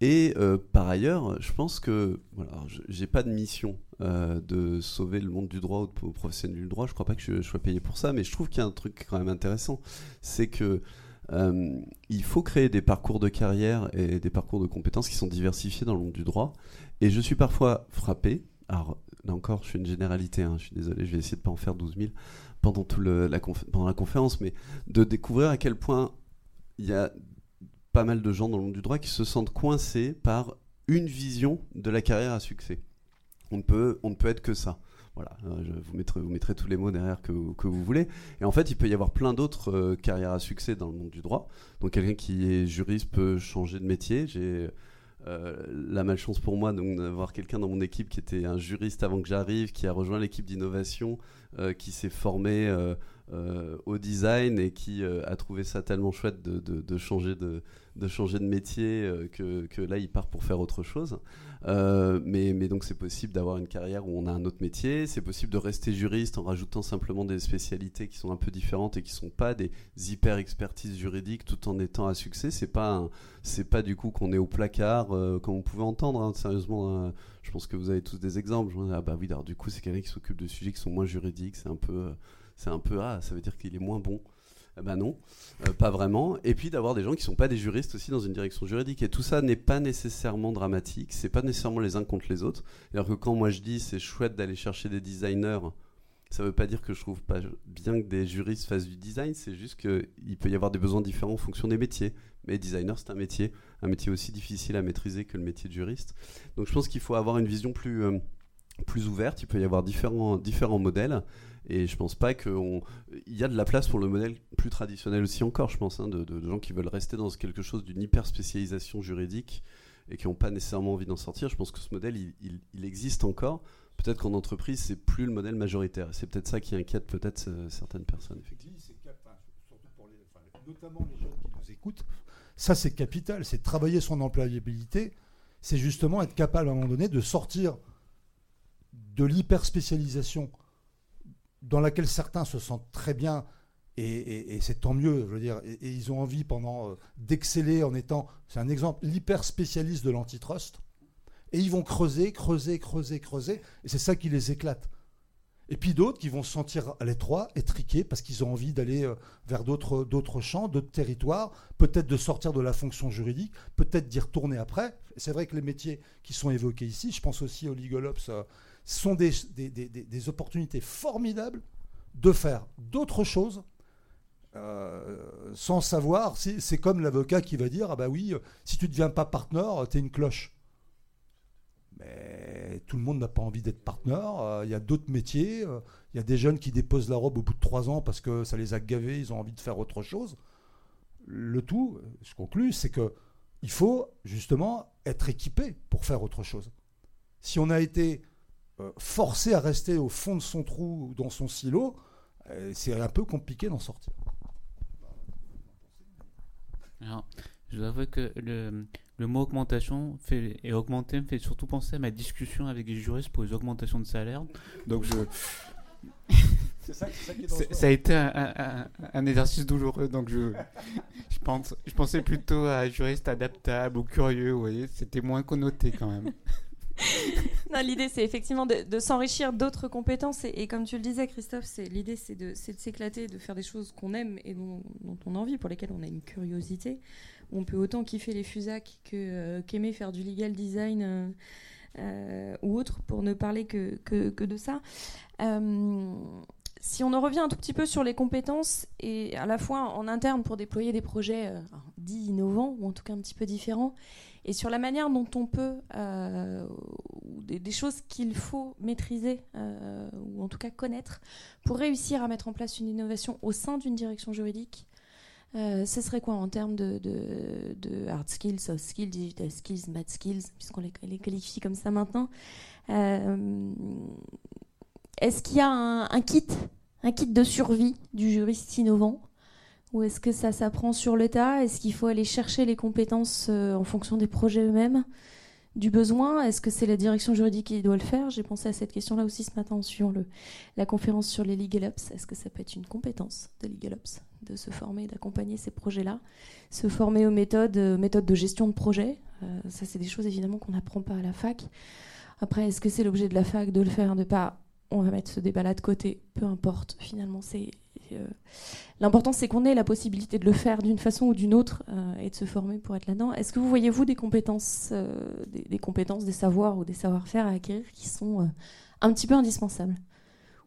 Et euh, par ailleurs, je pense que voilà, j'ai pas de mission de sauver le monde du droit ou aux professionnels du droit. Je crois pas que je, sois payé pour ça, mais je trouve qu'il y a un truc quand même intéressant, c'est que il faut créer des parcours de carrière et des parcours de compétences qui sont diversifiés dans le monde du droit. Et je suis parfois frappé. Alors là encore, je suis une généralité. Hein, je suis désolé, je vais essayer de pas en faire 12 000 pendant tout pendant la conférence, mais de découvrir à quel point il y a pas mal de gens dans le monde du droit qui se sentent coincés par une vision de la carrière à succès. On ne peut, on ne peut être que ça. Voilà, euh, je vous mettrai, mettrez tous les mots derrière que, que vous voulez. Et en fait, il peut y avoir plein d'autres euh, carrières à succès dans le monde du droit. Donc, quelqu'un qui est juriste peut changer de métier. J'ai euh, la malchance pour moi d'avoir quelqu'un dans mon équipe qui était un juriste avant que j'arrive, qui a rejoint l'équipe d'innovation, qui s'est formé euh, au design et qui euh, a trouvé ça tellement chouette de, changer, de, changer de métier euh, que, là il part pour faire autre chose. mais, donc c'est possible d'avoir une carrière où on a un autre métier, c'est possible de rester juriste en rajoutant simplement des spécialités qui sont un peu différentes et qui sont pas des hyper expertises juridiques tout en étant à succès. C'est pas c'est pas du coup qu'on est au placard comme on pouvait entendre. Hein. sérieusement, je pense que vous avez tous des exemples. ah bah oui, alors du coup c'est quelqu'un qui s'occupe de sujets qui sont moins juridiques, c'est un peu c'est un peu ah, ça veut dire qu'il est moins bon. Eh ben non, euh, pas vraiment. Et puis d'avoir des gens qui sont pas des juristes aussi dans une direction juridique. Et tout ça n'est pas nécessairement dramatique. C'est pas nécessairement les uns contre les autres. Alors que quand moi je dis c'est chouette d'aller chercher des designers, ça veut pas dire que je trouve pas bien que des juristes fassent du design. C'est juste qu'il peut y avoir des besoins différents en fonction des métiers. Mais designer c'est un métier, un métier aussi difficile à maîtriser que le métier de juriste. Donc je pense qu'il faut avoir une vision plus euh, plus ouverte. Il peut y avoir différents différents modèles. Et je pense pas qu'il y a de la place pour le modèle plus traditionnel aussi encore, je pense, hein, de, gens qui veulent rester dans quelque chose d'une hyper spécialisation juridique et qui n'ont pas nécessairement envie d'en sortir. Je pense que ce modèle, il, existe encore. Peut-être qu'en entreprise, c'est plus le modèle majoritaire. C'est peut-être ça qui inquiète peut-être euh, certaines personnes. Notamment les gens qui nous écoutent, ça c'est capital, c'est travailler son employabilité, c'est justement être capable à un moment donné de sortir de l'hyper spécialisation dans laquelle certains se sentent très bien, et, c'est tant mieux, je veux dire, et, ils ont envie pendant euh, d'exceller en étant, c'est un exemple, l'hyper spécialiste de l'antitrust, et ils vont creuser, creuser, creuser, creuser, et c'est ça qui les éclate. Et puis d'autres qui vont se sentir à l'étroit, étriqués, parce qu'ils ont envie d'aller euh, vers d'autres, champs, d'autres territoires, peut-être de sortir de la fonction juridique, peut-être d'y retourner après. C'est vrai que les métiers qui sont évoqués ici, je pense aussi au Legal Ops, euh, sont des, des, opportunités formidables de faire d'autres choses euh, sans savoir. C'est comme l'avocat qui va dire Ah bah oui, si tu ne deviens pas partenaire, tu es une cloche. Mais tout le monde n'a pas envie d'être partenaire. Euh, il y a d'autres métiers. Euh, il y a des jeunes qui déposent la robe au bout de trois ans parce que ça les a gavés, ils ont envie de faire autre chose. Le tout, je conclus, c'est que il faut justement être équipé pour faire autre chose. Si on a été euh, forcé à rester au fond de son trou ou dans son silo, c'est un peu compliqué d'en sortir. Alors, je dois avouer que le, le mot augmentation fait, et augmenter me fait surtout penser à ma discussion avec les juristes pour les augmentations de salaire. Donc je. ça, ça, a été un, un, exercice douloureux, donc je, je, pense, je pensais plutôt à juriste adaptable ou curieux, vous voyez, c'était moins connoté quand même. l'idée, c'est effectivement de, s'enrichir d'autres compétences. Et, comme tu le disais, Christophe, l'idée, c'est de, s'éclater, de faire des choses qu'on aime et dont, on a envie, pour lesquelles on a une curiosité. On peut autant kiffer les fusacs que, euh, qu'aimer faire du legal design euh, euh, ou autre, pour ne parler que, de ça. si on en revient un tout petit peu sur les compétences, et à la fois en interne pour déployer des projets dits innovants, ou en tout cas un petit peu différents, et sur la manière dont on peut, euh, des, choses qu'il faut maîtriser, euh, ou en tout cas connaître, pour réussir à mettre en place une innovation au sein d'une direction juridique. Euh, ce serait quoi en termes de, hard skills, soft skills, digital skills, math skills, puisqu'on les, qualifie comme ça maintenant Est-ce qu'il y a un, kit, un kit de survie du juriste innovant ou est-ce que ça s'apprend sur le tas? Est-ce qu'il faut aller chercher les compétences euh, en fonction des projets eux-mêmes? Du besoin? Est-ce que c'est la direction juridique qui doit le faire? J'ai pensé à cette question-là aussi ce matin en suivant le, la conférence sur les Legal Ops. Est-ce que ça peut être une compétence de Legal Ops de se former, d'accompagner ces projets-là? Se former aux méthodes, euh, de gestion de projet? Euh, ça, c'est des choses évidemment qu'on n'apprend pas à la fac. Après, est-ce que c'est l'objet de la fac de le faire, de pas on va mettre ce débat-là de côté, peu importe. Finalement, c'est euh, l'important, c'est qu'on ait la possibilité de le faire d'une façon ou d'une autre euh, et de se former pour être là-dedans. Est-ce que vous voyez vous des compétences, euh, des, compétences, des savoirs ou des savoir-faire à acquérir qui sont un petit peu indispensables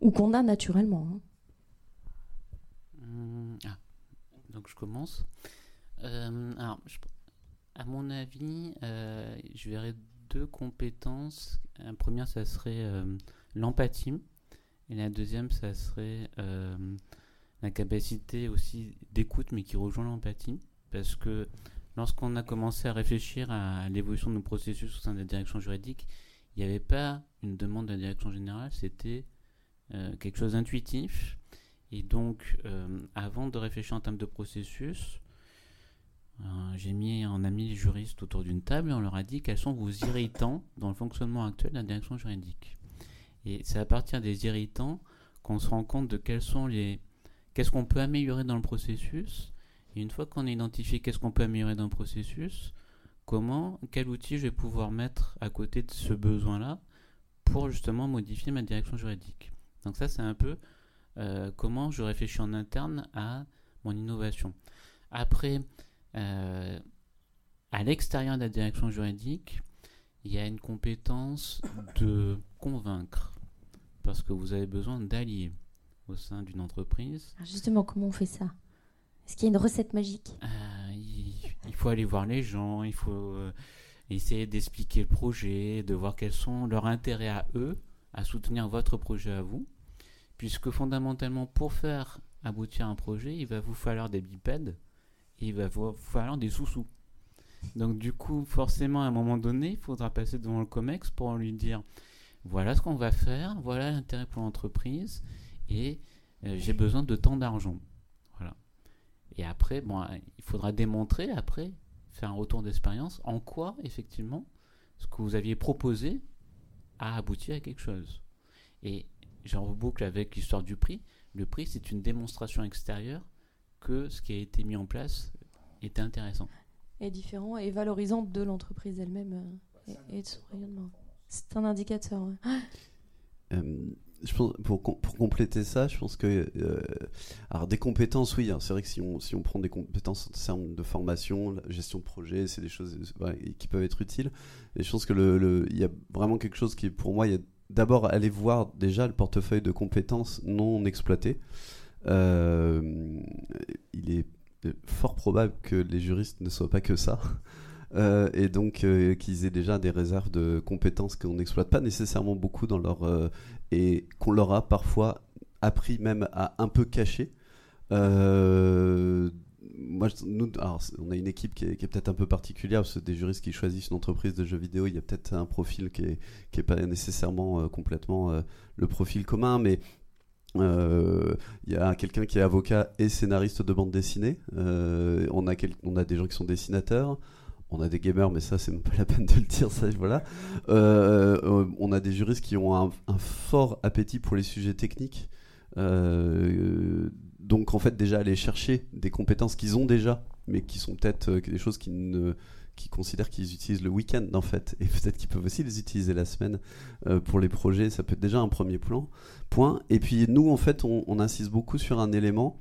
ou qu'on a naturellement hein? Mmh, ah, Donc je commence. à mon avis, je verrais deux compétences. La première, ça serait l'empathie. Et la deuxième, ça serait euh, la capacité aussi d'écoute, mais qui rejoint l'empathie. Parce que lorsqu'on a commencé à réfléchir à l'évolution de nos processus au sein de la direction juridique, il n'y avait pas une demande de la direction générale, c'était euh, quelque chose d'intuitif. Et donc, euh, avant de réfléchir en termes de processus, j'ai mis, on a mis les juristes autour d'une table et on leur a dit quels sont vos irritants dans le fonctionnement actuel de la direction juridique. Et c'est à partir des irritants qu'on se rend compte de quels sont les qu'est-ce qu'on peut améliorer dans le processus. Et une fois qu'on a identifié qu'est-ce qu'on peut améliorer dans le processus, comment, quel outil je vais pouvoir mettre à côté de ce besoin-là pour justement modifier ma direction juridique. Donc ça, c'est un peu euh, comment je réfléchis en interne à mon innovation. Après, euh, à l'extérieur de la direction juridique, il y a une compétence de convaincre parce que vous avez besoin d'alliés au sein d'une entreprise. Ah, justement, comment on fait ça? Est-ce qu'il y a une recette magique? Euh, il, faut aller voir les gens, il faut euh, essayer d'expliquer le projet, de voir quels sont leurs intérêts à eux, à soutenir votre projet à vous, puisque fondamentalement, pour faire aboutir un projet, il va vous falloir des bipèdes, et il va vous falloir des sous-sous. Donc du coup, forcément, à un moment donné, il faudra passer devant le COMEX pour lui dire voilà ce qu'on va faire, voilà l'intérêt pour l'entreprise, et euh, j'ai besoin de tant d'argent. Voilà. Et après, bon, il faudra démontrer, après, faire un retour d'expérience, en quoi, effectivement, ce que vous aviez proposé a abouti à quelque chose. Et j'en reboucle avec l'histoire du prix. Le prix, c'est une démonstration extérieure que ce qui a été mis en place était intéressant. Et différent et valorisant de l'entreprise elle-même euh, et, de son rayonnement. C'est un indicateur. Euh, je pense, pour, pour, compléter ça, je pense que. Euh, alors, des compétences, oui, hein, c'est vrai que si on, si on prend des compétences en termes de formation, la gestion de projet, c'est des choses qui peuvent être utiles. Et je pense qu'il le, il y a vraiment quelque chose qui, pour moi, il y a d'abord aller voir déjà le portefeuille de compétences non exploitées. Euh, il est fort probable que les juristes ne soient pas que ça. Euh, et donc euh, qu'ils aient déjà des réserves de compétences qu'on n'exploite pas nécessairement beaucoup dans leur euh, et qu'on leur a parfois appris même à un peu cacher. moi, nous, on a une équipe qui est, peut-être un peu particulière parce que des juristes qui choisissent une entreprise de jeux vidéo, il y a peut-être un profil qui est, qui pas nécessairement complètement le profil commun, mais Il y a quelqu'un qui est avocat et scénariste de bande dessinée. on, a on a des gens qui sont dessinateurs. On a des gamers, mais ça, c'est pas la peine de le dire. Ça, voilà. on a des juristes qui ont un, fort appétit pour les sujets techniques. donc, en fait, déjà aller chercher des compétences qu'ils ont déjà, mais qui sont peut-être des choses qui ne qui considèrent qu'ils utilisent le week-end en fait, et peut-être qu'ils peuvent aussi les utiliser la semaine euh, pour les projets, ça peut être déjà un premier plan, point. Et puis nous en fait, on, insiste beaucoup sur un élément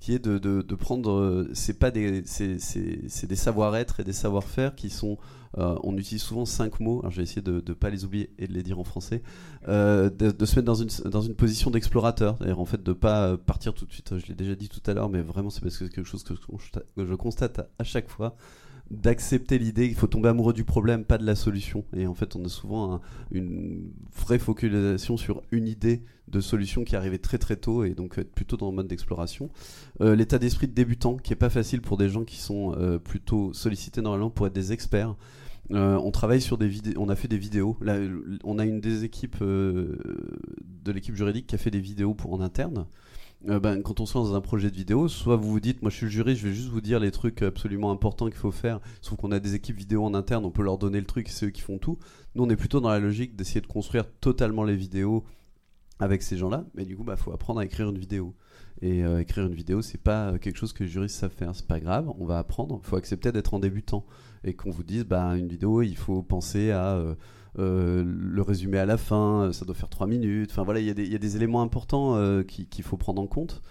qui est de, de, prendre, euh, c'est pas des, c'est, des savoir-être et des savoir-faire qui sont, euh, on utilise souvent cinq mots, alors je vais essayer de ne pas les oublier et de les dire en français, de, de, se mettre dans une, dans une position d'explorateur, c'est-à-dire en fait de pas partir tout de suite, je l'ai déjà dit tout à l'heure, mais vraiment c'est parce que c'est quelque chose que je constate à chaque fois, d'accepter l'idée qu'il faut tomber amoureux du problème, pas de la solution. Et en fait, on a souvent une vraie focalisation sur une idée de solution qui arrivait très très tôt et donc être plutôt dans le mode d'exploration. Euh, l'état d'esprit de débutant qui est pas facile pour des gens qui sont euh, plutôt sollicités normalement pour être des experts. Euh, on travaille sur des vidéos, on a fait des vidéos. On a une des équipes de l'équipe juridique qui a fait des vidéos pour en interne. Euh, ben, quand on se lance dans un projet de vidéo, soit vous vous dites, moi je suis le jury, je vais juste vous dire les trucs absolument importants qu'il faut faire, sauf qu'on a des équipes vidéo en interne, on peut leur donner le truc, c'est eux qui font tout. Nous, on est plutôt dans la logique d'essayer de construire totalement les vidéos avec ces gens-là, mais du coup, il bah, faut apprendre à écrire une vidéo. Et euh, écrire une vidéo, c'est pas quelque chose que les juristes savent faire, c'est pas grave, on va apprendre, il faut accepter d'être en débutant. Et qu'on vous dise, bah, une vidéo, il faut penser à. Euh, euh, le résumé à la fin, ça doit faire 3 minutes. Enfin voilà, il y, y, a des éléments importants euh, qu'il faut prendre en compte.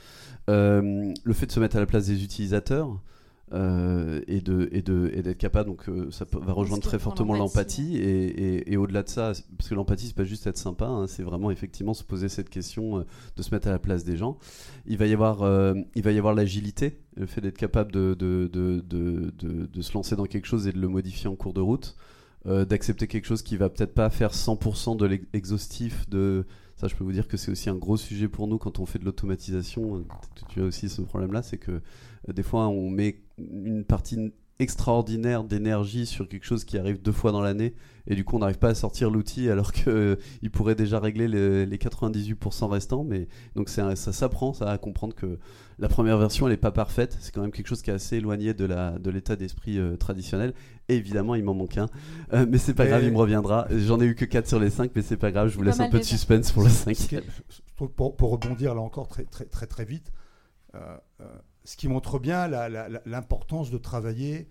Euh, le fait de se mettre à la place des utilisateurs. et de et de et d'être capable donc ça va rejoindre très fortement l'empathie et, et, au-delà de ça parce que l'empathie c'est pas juste être sympa hein, c'est vraiment effectivement se poser cette question de se mettre à la place des gens il va y avoir il va y avoir l'agilité le fait d'être capable de de, de, de, de, se lancer dans quelque chose et de le modifier en cours de route euh, d'accepter quelque chose qui va peut-être pas faire 100% de l'exhaustif de ça je peux vous dire que c'est aussi un gros sujet pour nous quand on fait de l'automatisation. Tu as aussi ce problème là c'est que euh, des fois on met une partie extraordinaire d'énergie sur quelque chose qui arrive deux fois dans l'année et du coup on n'arrive pas à sortir l'outil alors qu'il euh, pourrait déjà régler les, 98% restants mais donc ça s'apprend ça à comprendre que la première version elle n'est pas parfaite. C'est quand même quelque chose qui est assez éloigné de la de l'état d'esprit euh, traditionnel. Et évidemment il m'en manque un. Euh, mais c'est pas grave il me reviendra. J'en ai eu que 4 sur les 5 mais c'est pas grave je vous laisse un peu de suspense pour le 5 pour, pour, rebondir là encore très très très très vite ce qui montre bien l'importance de travailler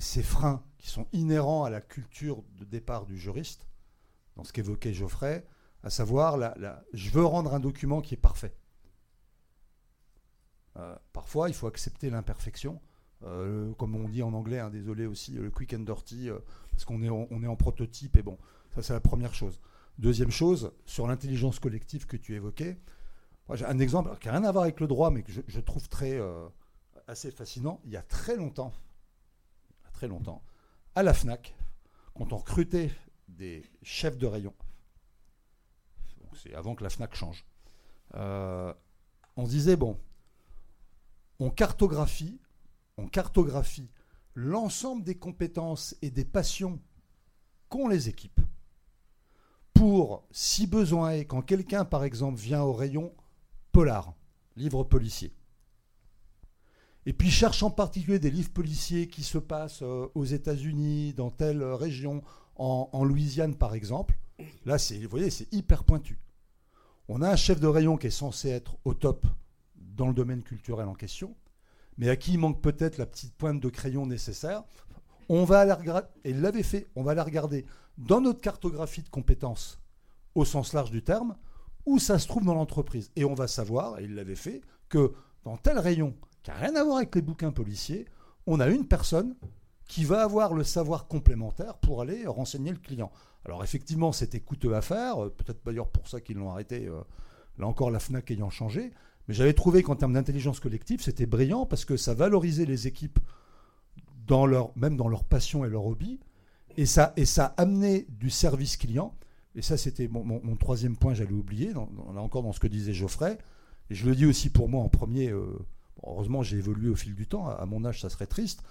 ces freins qui sont inhérents à la culture de départ du juriste, dans ce qu'évoquait Geoffrey, à savoir, je veux rendre un document qui est parfait. Euh, parfois, il faut accepter l'imperfection. Euh, comme on dit en anglais, hein, désolé aussi, le quick and dirty, euh, parce qu'on est, est en prototype, et bon, ça c'est la première chose. Deuxième chose, sur l'intelligence collective que tu évoquais, un exemple qui n'a rien à voir avec le droit, mais que je, trouve très euh, assez fascinant. Il y a très longtemps, très longtemps, à la FNAC, quand on recrutait des chefs de rayon, c'est avant que la FNAC change, euh, on disait, bon, on cartographie, on cartographie l'ensemble des compétences et des passions qu'ont les équipes pour, si besoin est, quand quelqu'un, par exemple, vient au rayon, polar, livres policiers. Et puis cherche en particulier des livres policiers qui se passent euh, aux États-Unis, dans telle région, en, Louisiane par exemple. Là, vous voyez, c'est hyper pointu. On a un chef de rayon qui est censé être au top dans le domaine culturel en question, mais à qui il manque peut-être la petite pointe de crayon nécessaire. On va aller regarder, et il l'avait fait, on va la regarder dans notre cartographie de compétences au sens large du terme, où ça se trouve dans l'entreprise. Et on va savoir, et il l'avait fait, que dans tel rayon, qui n'a rien à voir avec les bouquins policiers, on a une personne qui va avoir le savoir complémentaire pour aller renseigner le client. Alors effectivement, c'était coûteux à faire, euh, peut-être d'ailleurs pour ça qu'ils l'ont arrêté, euh, là encore la FNAC ayant changé, mais j'avais trouvé qu'en termes d'intelligence collective, c'était brillant parce que ça valorisait les équipes dans leur, même dans leur passion et leur hobby, et ça, et ça amenait du service client et ça c'était mon, troisième point, j'allais oublier, là encore dans ce que disait Geoffrey, et je le dis aussi pour moi en premier, euh, heureusement j'ai évolué au fil du temps, à, mon âge ça serait triste,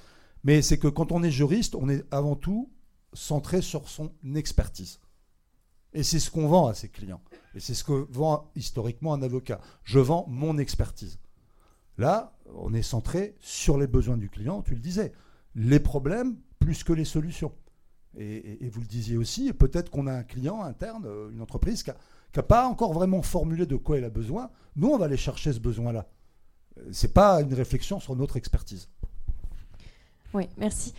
mais c'est que quand on est juriste, on est avant tout centré sur son expertise. Et c'est ce qu'on vend à ses clients. Et c'est ce que vend historiquement un avocat. Je vends mon expertise. Là, on est centré sur les besoins du client, tu le disais. Les problèmes plus que les solutions. Et, vous le disiez aussi, peut-être qu'on a un client interne, euh, une entreprise qui n'a pas encore vraiment formulé de quoi il a besoin. Nous, on va aller chercher ce besoin-là. Euh, Ce n'est pas une réflexion sur notre expertise. Oui, merci.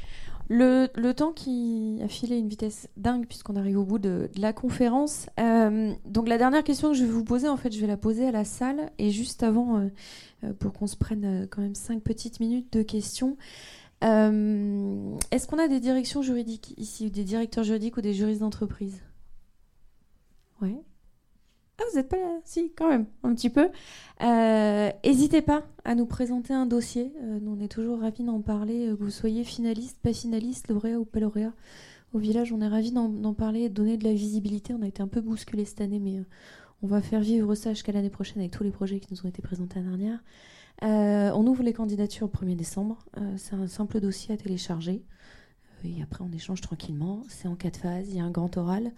Le, temps qui a filé une vitesse dingue puisqu'on arrive au bout de, la conférence. Euh, donc la dernière question que je vais vous poser, en fait, je vais la poser à la salle. Et juste avant, pour qu'on se prenne quand même cinq petites minutes de questions, est-ce qu'on a des directions juridiques ici, des directeurs juridiques ou des juristes d'entreprise? Oui. Ah, vous n'êtes pas là? Si, quand même, un petit peu. N'hésitez pas à nous présenter un dossier. nous, on est toujours ravis d'en parler, que vous soyez finaliste, pas finaliste, lauréat ou pas lauréat. Au village, on est ravis d'en parler et de donner de la visibilité. On a été un peu bousculé cette année, mais on va faire vivre ça jusqu'à l'année prochaine avec tous les projets qui nous ont été présentés l'année dernière. On ouvre les candidatures au 1er décembre. c'est un simple dossier à télécharger. et après, on échange tranquillement. C'est en quatre phases. Il y a un grand oral.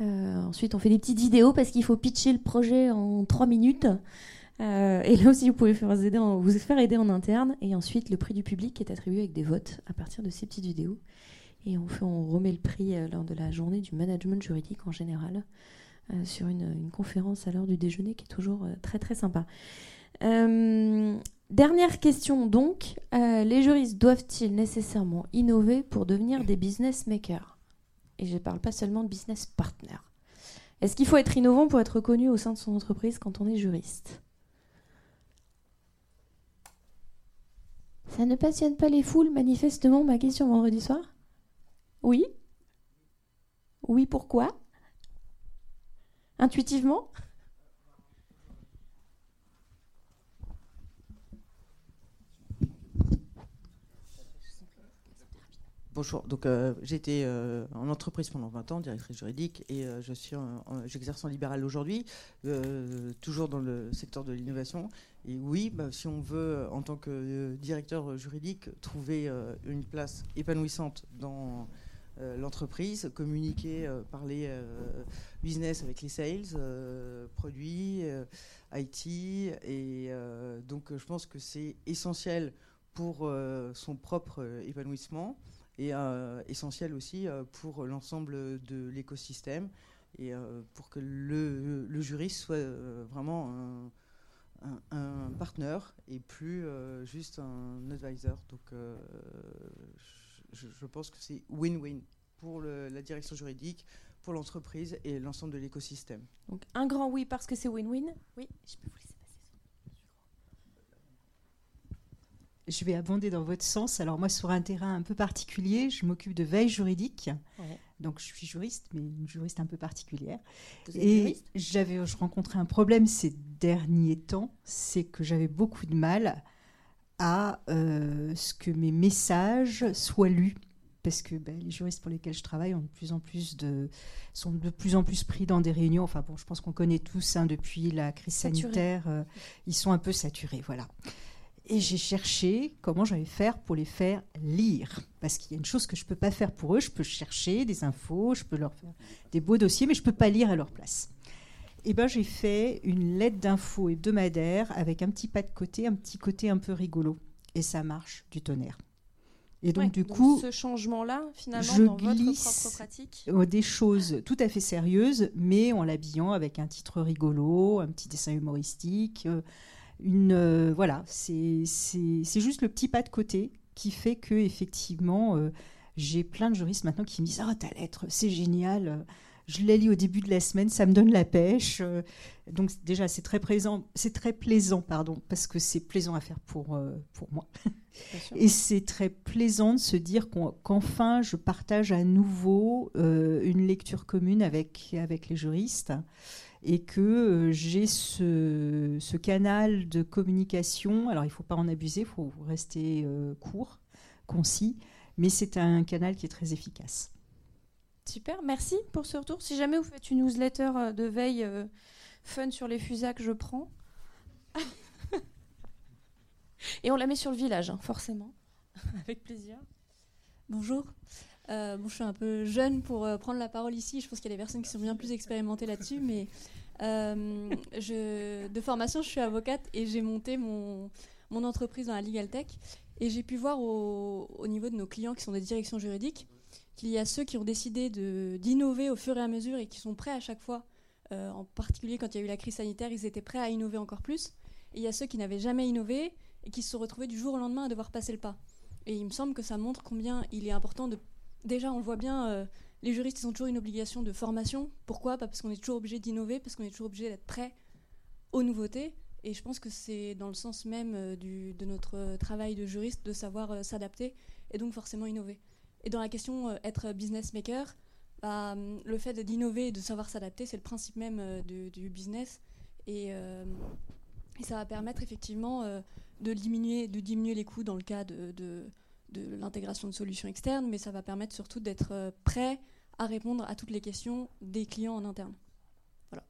Euh, ensuite, on fait des petites vidéos parce qu'il faut pitcher le projet en trois minutes. Euh, et là aussi, vous pouvez vous faire aider en interne. Et ensuite, le prix du public est attribué avec des votes à partir de ces petites vidéos. Et on, on remet le prix euh, lors de la journée du management juridique en général, sur une, conférence à l'heure du déjeuner qui est toujours très très sympa. Dernière question donc, les juristes doivent-ils nécessairement innover pour devenir des business makers? Et je ne parle pas seulement de business partner. Est-ce qu'il faut être innovant pour être reconnu au sein de son entreprise quand on est juriste? Ça ne passionne pas les foules, manifestement, ma question vendredi soir? Oui. Oui, pourquoi? Intuitivement? Bonjour, donc euh, été euh, en entreprise pendant 20 ans, directrice juridique, et euh, je suis j'exerce en libéral aujourd'hui, toujours dans le secteur de l'innovation. Et oui, bah, si on veut, en tant que directeur juridique, trouver une place épanouissante dans l'entreprise, communiquer, parler business avec les sales, produits, IT, et donc je pense que c'est essentiel pour son propre épanouissement et euh, essentiel aussi euh, pour l'ensemble de l'écosystème et euh, pour que le, le juriste soit vraiment un, un, partenaire et plus juste un advisor. Donc je, je, pense que c'est win-win pour la direction juridique, pour l'entreprise et l'ensemble de l'écosystème. Donc un grand oui parce que c'est win-win? Oui, je peux vous je vais abonder dans votre sens. Alors moi, sur un terrain un peu particulier, je m'occupe de veille juridique. Donc je suis juriste, mais une juriste un peu particulière. et j'avais, je rencontrais un problème ces derniers temps, c'est que j'avais beaucoup de mal à euh, ce que mes messages soient lus. Parce que ben, les juristes pour lesquels je travaille ont de plus en plus de, sont de plus en plus pris dans des réunions. Enfin bon, je pense qu'on connaît tous hein, depuis la crise sanitaire. Euh, ils sont un peu saturés, voilà. Et j'ai cherché comment j'allais faire pour les faire lire. Parce qu'il y a une chose que je ne peux pas faire pour eux. Je peux chercher des infos, je peux leur faire des beaux dossiers, mais je ne peux pas lire à leur place. Et eh ben, j'ai fait une lettre d'infos hebdomadaire avec un petit pas de côté, un petit côté un peu rigolo. Et ça marche du tonnerre. Et donc, du coup, ce changement-là, finalement, je dans glisse votre propre pratique des choses tout à fait sérieuses, mais en l'habillant avec un titre rigolo, un petit dessin humoristique. Euh, une euh, voilà, c'est juste le petit pas de côté qui fait que effectivement euh, j'ai plein de juristes maintenant qui me disent ah ta lettre c'est génial je l'ai lu au début de la semaine ça me donne la pêche donc déjà c'est très plaisant c'est très plaisant pardon parce que c'est plaisant à faire pour pour moi. Et c'est très plaisant de se dire qu'enfin je partage à nouveau une lecture commune avec avec les juristes et que euh, j'ai ce, canal de communication. Alors, il ne faut pas en abuser, il faut rester euh, court, concis, mais c'est un canal qui est très efficace. Super, merci pour ce retour. Si jamais vous faites une newsletter euh, de veille fun sur les fusacs, je prends. et on la met sur le village, hein, forcément, avec plaisir. Bonjour. Bon, je suis un peu jeune pour prendre la parole ici. Je pense qu'il y a des personnes qui sont bien plus expérimentées là-dessus, mais je, de formation, je suis avocate et j'ai monté mon, entreprise dans la Legal Tech. Et j'ai pu voir au, au, niveau de nos clients qui sont des directions juridiques qu'il y a ceux qui ont décidé d'innover au fur et à mesure et qui sont prêts à chaque fois. Euh, en particulier quand il y a eu la crise sanitaire, ils étaient prêts à innover encore plus. Il y a ceux qui n'avaient jamais innové et qui se sont retrouvés du jour au lendemain à devoir passer le pas. Et il me semble que ça montre combien il est important de... Déjà, on voit bien, euh, les juristes, ils ont toujours une obligation de formation. Pourquoi? Parce qu'on est toujours obligé d'innover, parce qu'on est toujours obligé d'être prêt aux nouveautés. Et je pense que c'est dans le sens même euh, de notre travail de juriste de savoir s'adapter et donc forcément innover. Et dans la question euh, être business maker, bah, hum, le fait d'innover et de savoir s'adapter, c'est le principe même euh, du, business. Euh, et, ça va permettre effectivement de, diminuer, les coûts dans le cas de, l'intégration de solutions externes, mais ça va permettre surtout d'être prêt à répondre à toutes les questions des clients en interne. Voilà.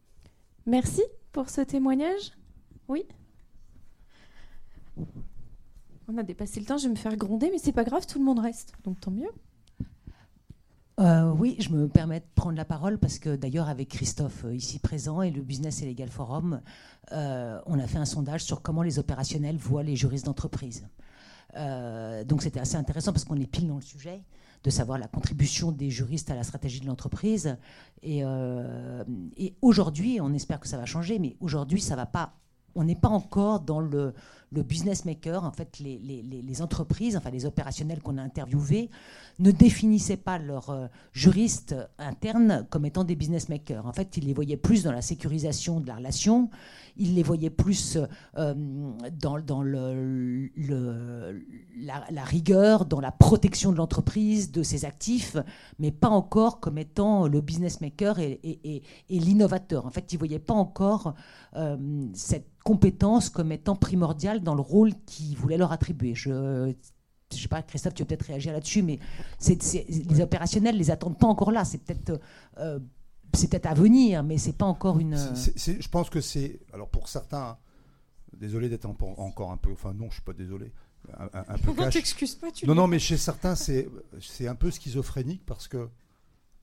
Merci pour ce témoignage. Oui on a dépassé le temps, je vais me faire gronder, mais c'est pas grave, tout le monde reste, donc tant mieux. Euh, oui, je me permets de prendre la parole parce que d'ailleurs avec Christophe euh, ici présent et le Business et Legal Forum, euh, on a fait un sondage sur comment les opérationnels voient les juristes d'entreprise. Donc c'était assez intéressant parce qu'on est pile dans le sujet de savoir la contribution des juristes à la stratégie de l'entreprise. Et, et aujourd'hui, on espère que ça va changer, mais aujourd'hui ça va pas on n'est pas encore dans le, le business maker, en fait, les, entreprises, enfin les opérationnels qu'on a interviewés, ne définissaient pas leurs euh, juristes internes comme étant des business makers. En fait, ils les voyaient plus dans la sécurisation de la relation, ils les voyaient plus euh, dans, dans le, la, rigueur, dans la protection de l'entreprise, de ses actifs, mais pas encore comme étant le business maker et, l'innovateur. En fait, ils ne voyaient pas encore euh, cette compétence comme étant primordiale dans le rôle qu'ils voulaient leur attribuer. Je je sais pas, Christophe, tu veux peut-être réagir là-dessus, mais les opérationnels les attendent pas encore là. C'est peut-être euh, c'est peut-être à venir, mais c'est pas encore une. je pense que c'est alors pour certains. Désolé d'être encore un peu. Enfin non, je suis pas désolé. Un, peu Pourquoi t'excuses pas tu Non, non, mais chez certains, c'est c'est un peu schizophrénique parce que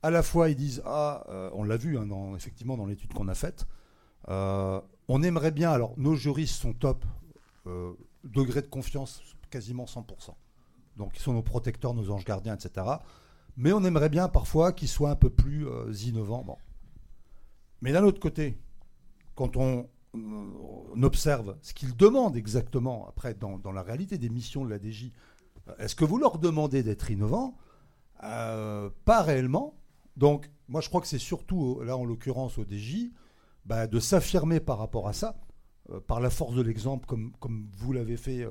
à la fois ils disent ah, euh, on l'a vu hein, dans, effectivement dans l'étude qu'on a faite. Euh, on aimerait bien. Alors nos juristes sont top. Degré de confiance quasiment 100%. Donc ils sont nos protecteurs, nos anges gardiens, etc. Mais on aimerait bien parfois qu'ils soient un peu plus euh, innovants. Mais d'un autre côté, quand on, observe ce qu'ils demandent exactement, après, dans, la réalité des missions de la DJ, euh, est-ce que vous leur demandez d'être innovants? Euh, Pas réellement. Donc, moi, je crois que c'est surtout, là, en l'occurrence, au DJ, bah, de s'affirmer par rapport à ça, par la force de l'exemple, comme, comme vous l'avez fait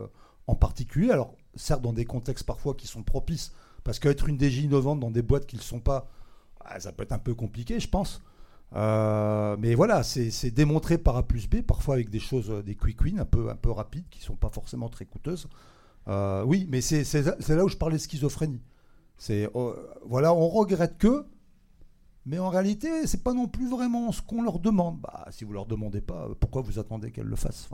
en particulier. Alors, certes, dans des contextes parfois qui sont propices, parce qu'être une DJ innovante dans des boîtes qui ne le sont pas, ah, ça peut être un peu compliqué, je pense. Euh, mais voilà, c'est démontré par A plus B, parfois avec des choses, euh, des quick wins un peu, un peu rapides, qui ne sont pas forcément très coûteuses. Euh, oui, mais c'est là où je parlais de schizophrénie. C'est oh, voilà, on regrette que, mais en réalité, c'est pas non plus vraiment ce qu'on leur demande. Bah, si vous leur demandez pas, pourquoi vous attendez qu'elles le fassent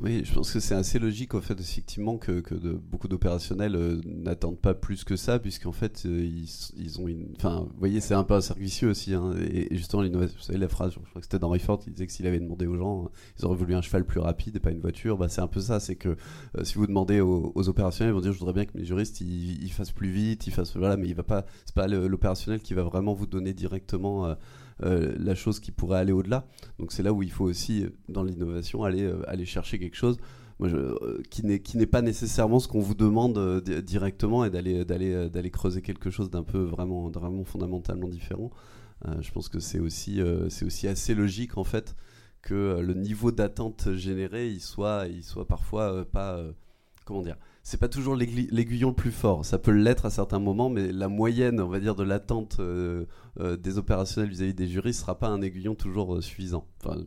oui, je pense que c'est assez logique au fait effectivement que, que de, beaucoup d'opérationnels euh, n'attendent pas plus que ça, puisqu'en fait euh, ils, ils, ont une. Enfin, vous voyez, c'est un peu un cercle vicieux aussi. Hein, et, justement, vous savez, la phrase, je crois que c'était dans Ford, il disait que s'il avait demandé aux gens, ils auraient voulu un cheval plus rapide et pas une voiture. Bah, c'est un peu ça, c'est que euh, si vous demandez aux, opérationnels, ils vont dire je voudrais bien que mes juristes ils, fassent plus vite, ils fassent. Voilà, mais il va pas. C'est pas l'opérationnel qui va vraiment vous donner directement. Euh, la chose qui pourrait aller au-delà. Donc c'est là où il faut aussi, euh, dans l'innovation, aller, euh, aller chercher quelque chose qui n'est pas nécessairement ce qu'on vous demande directement et d'aller creuser quelque chose d'un peu vraiment vraiment fondamentalement différent. je pense que c'est aussi aussi assez logique en fait que le niveau d'attente généré il soit il soit parfois pas comment dire c'est pas toujours l'aiguillon le plus fort. Ça peut l'être à certains moments, mais la moyenne, on va dire, de l'attente euh, euh, des opérationnels vis-à-vis des jurys sera pas un aiguillon toujours euh, suffisant. Enfin,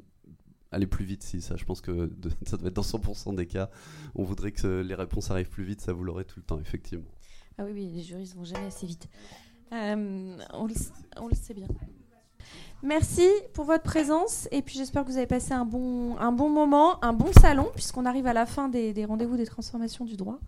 aller plus vite, si ça, je pense que ça doit être dans 100% des cas. On voudrait que les réponses arrivent plus vite, ça vous l'aurez tout le temps, effectivement. Ah oui, oui, les juristes vont jamais assez vite. on le sait bien. Merci pour votre présence et puis j'espère que vous avez passé un bon, un bon moment, un bon salon puisqu'on arrive à la fin des, des rendez-vous des transformations du droit.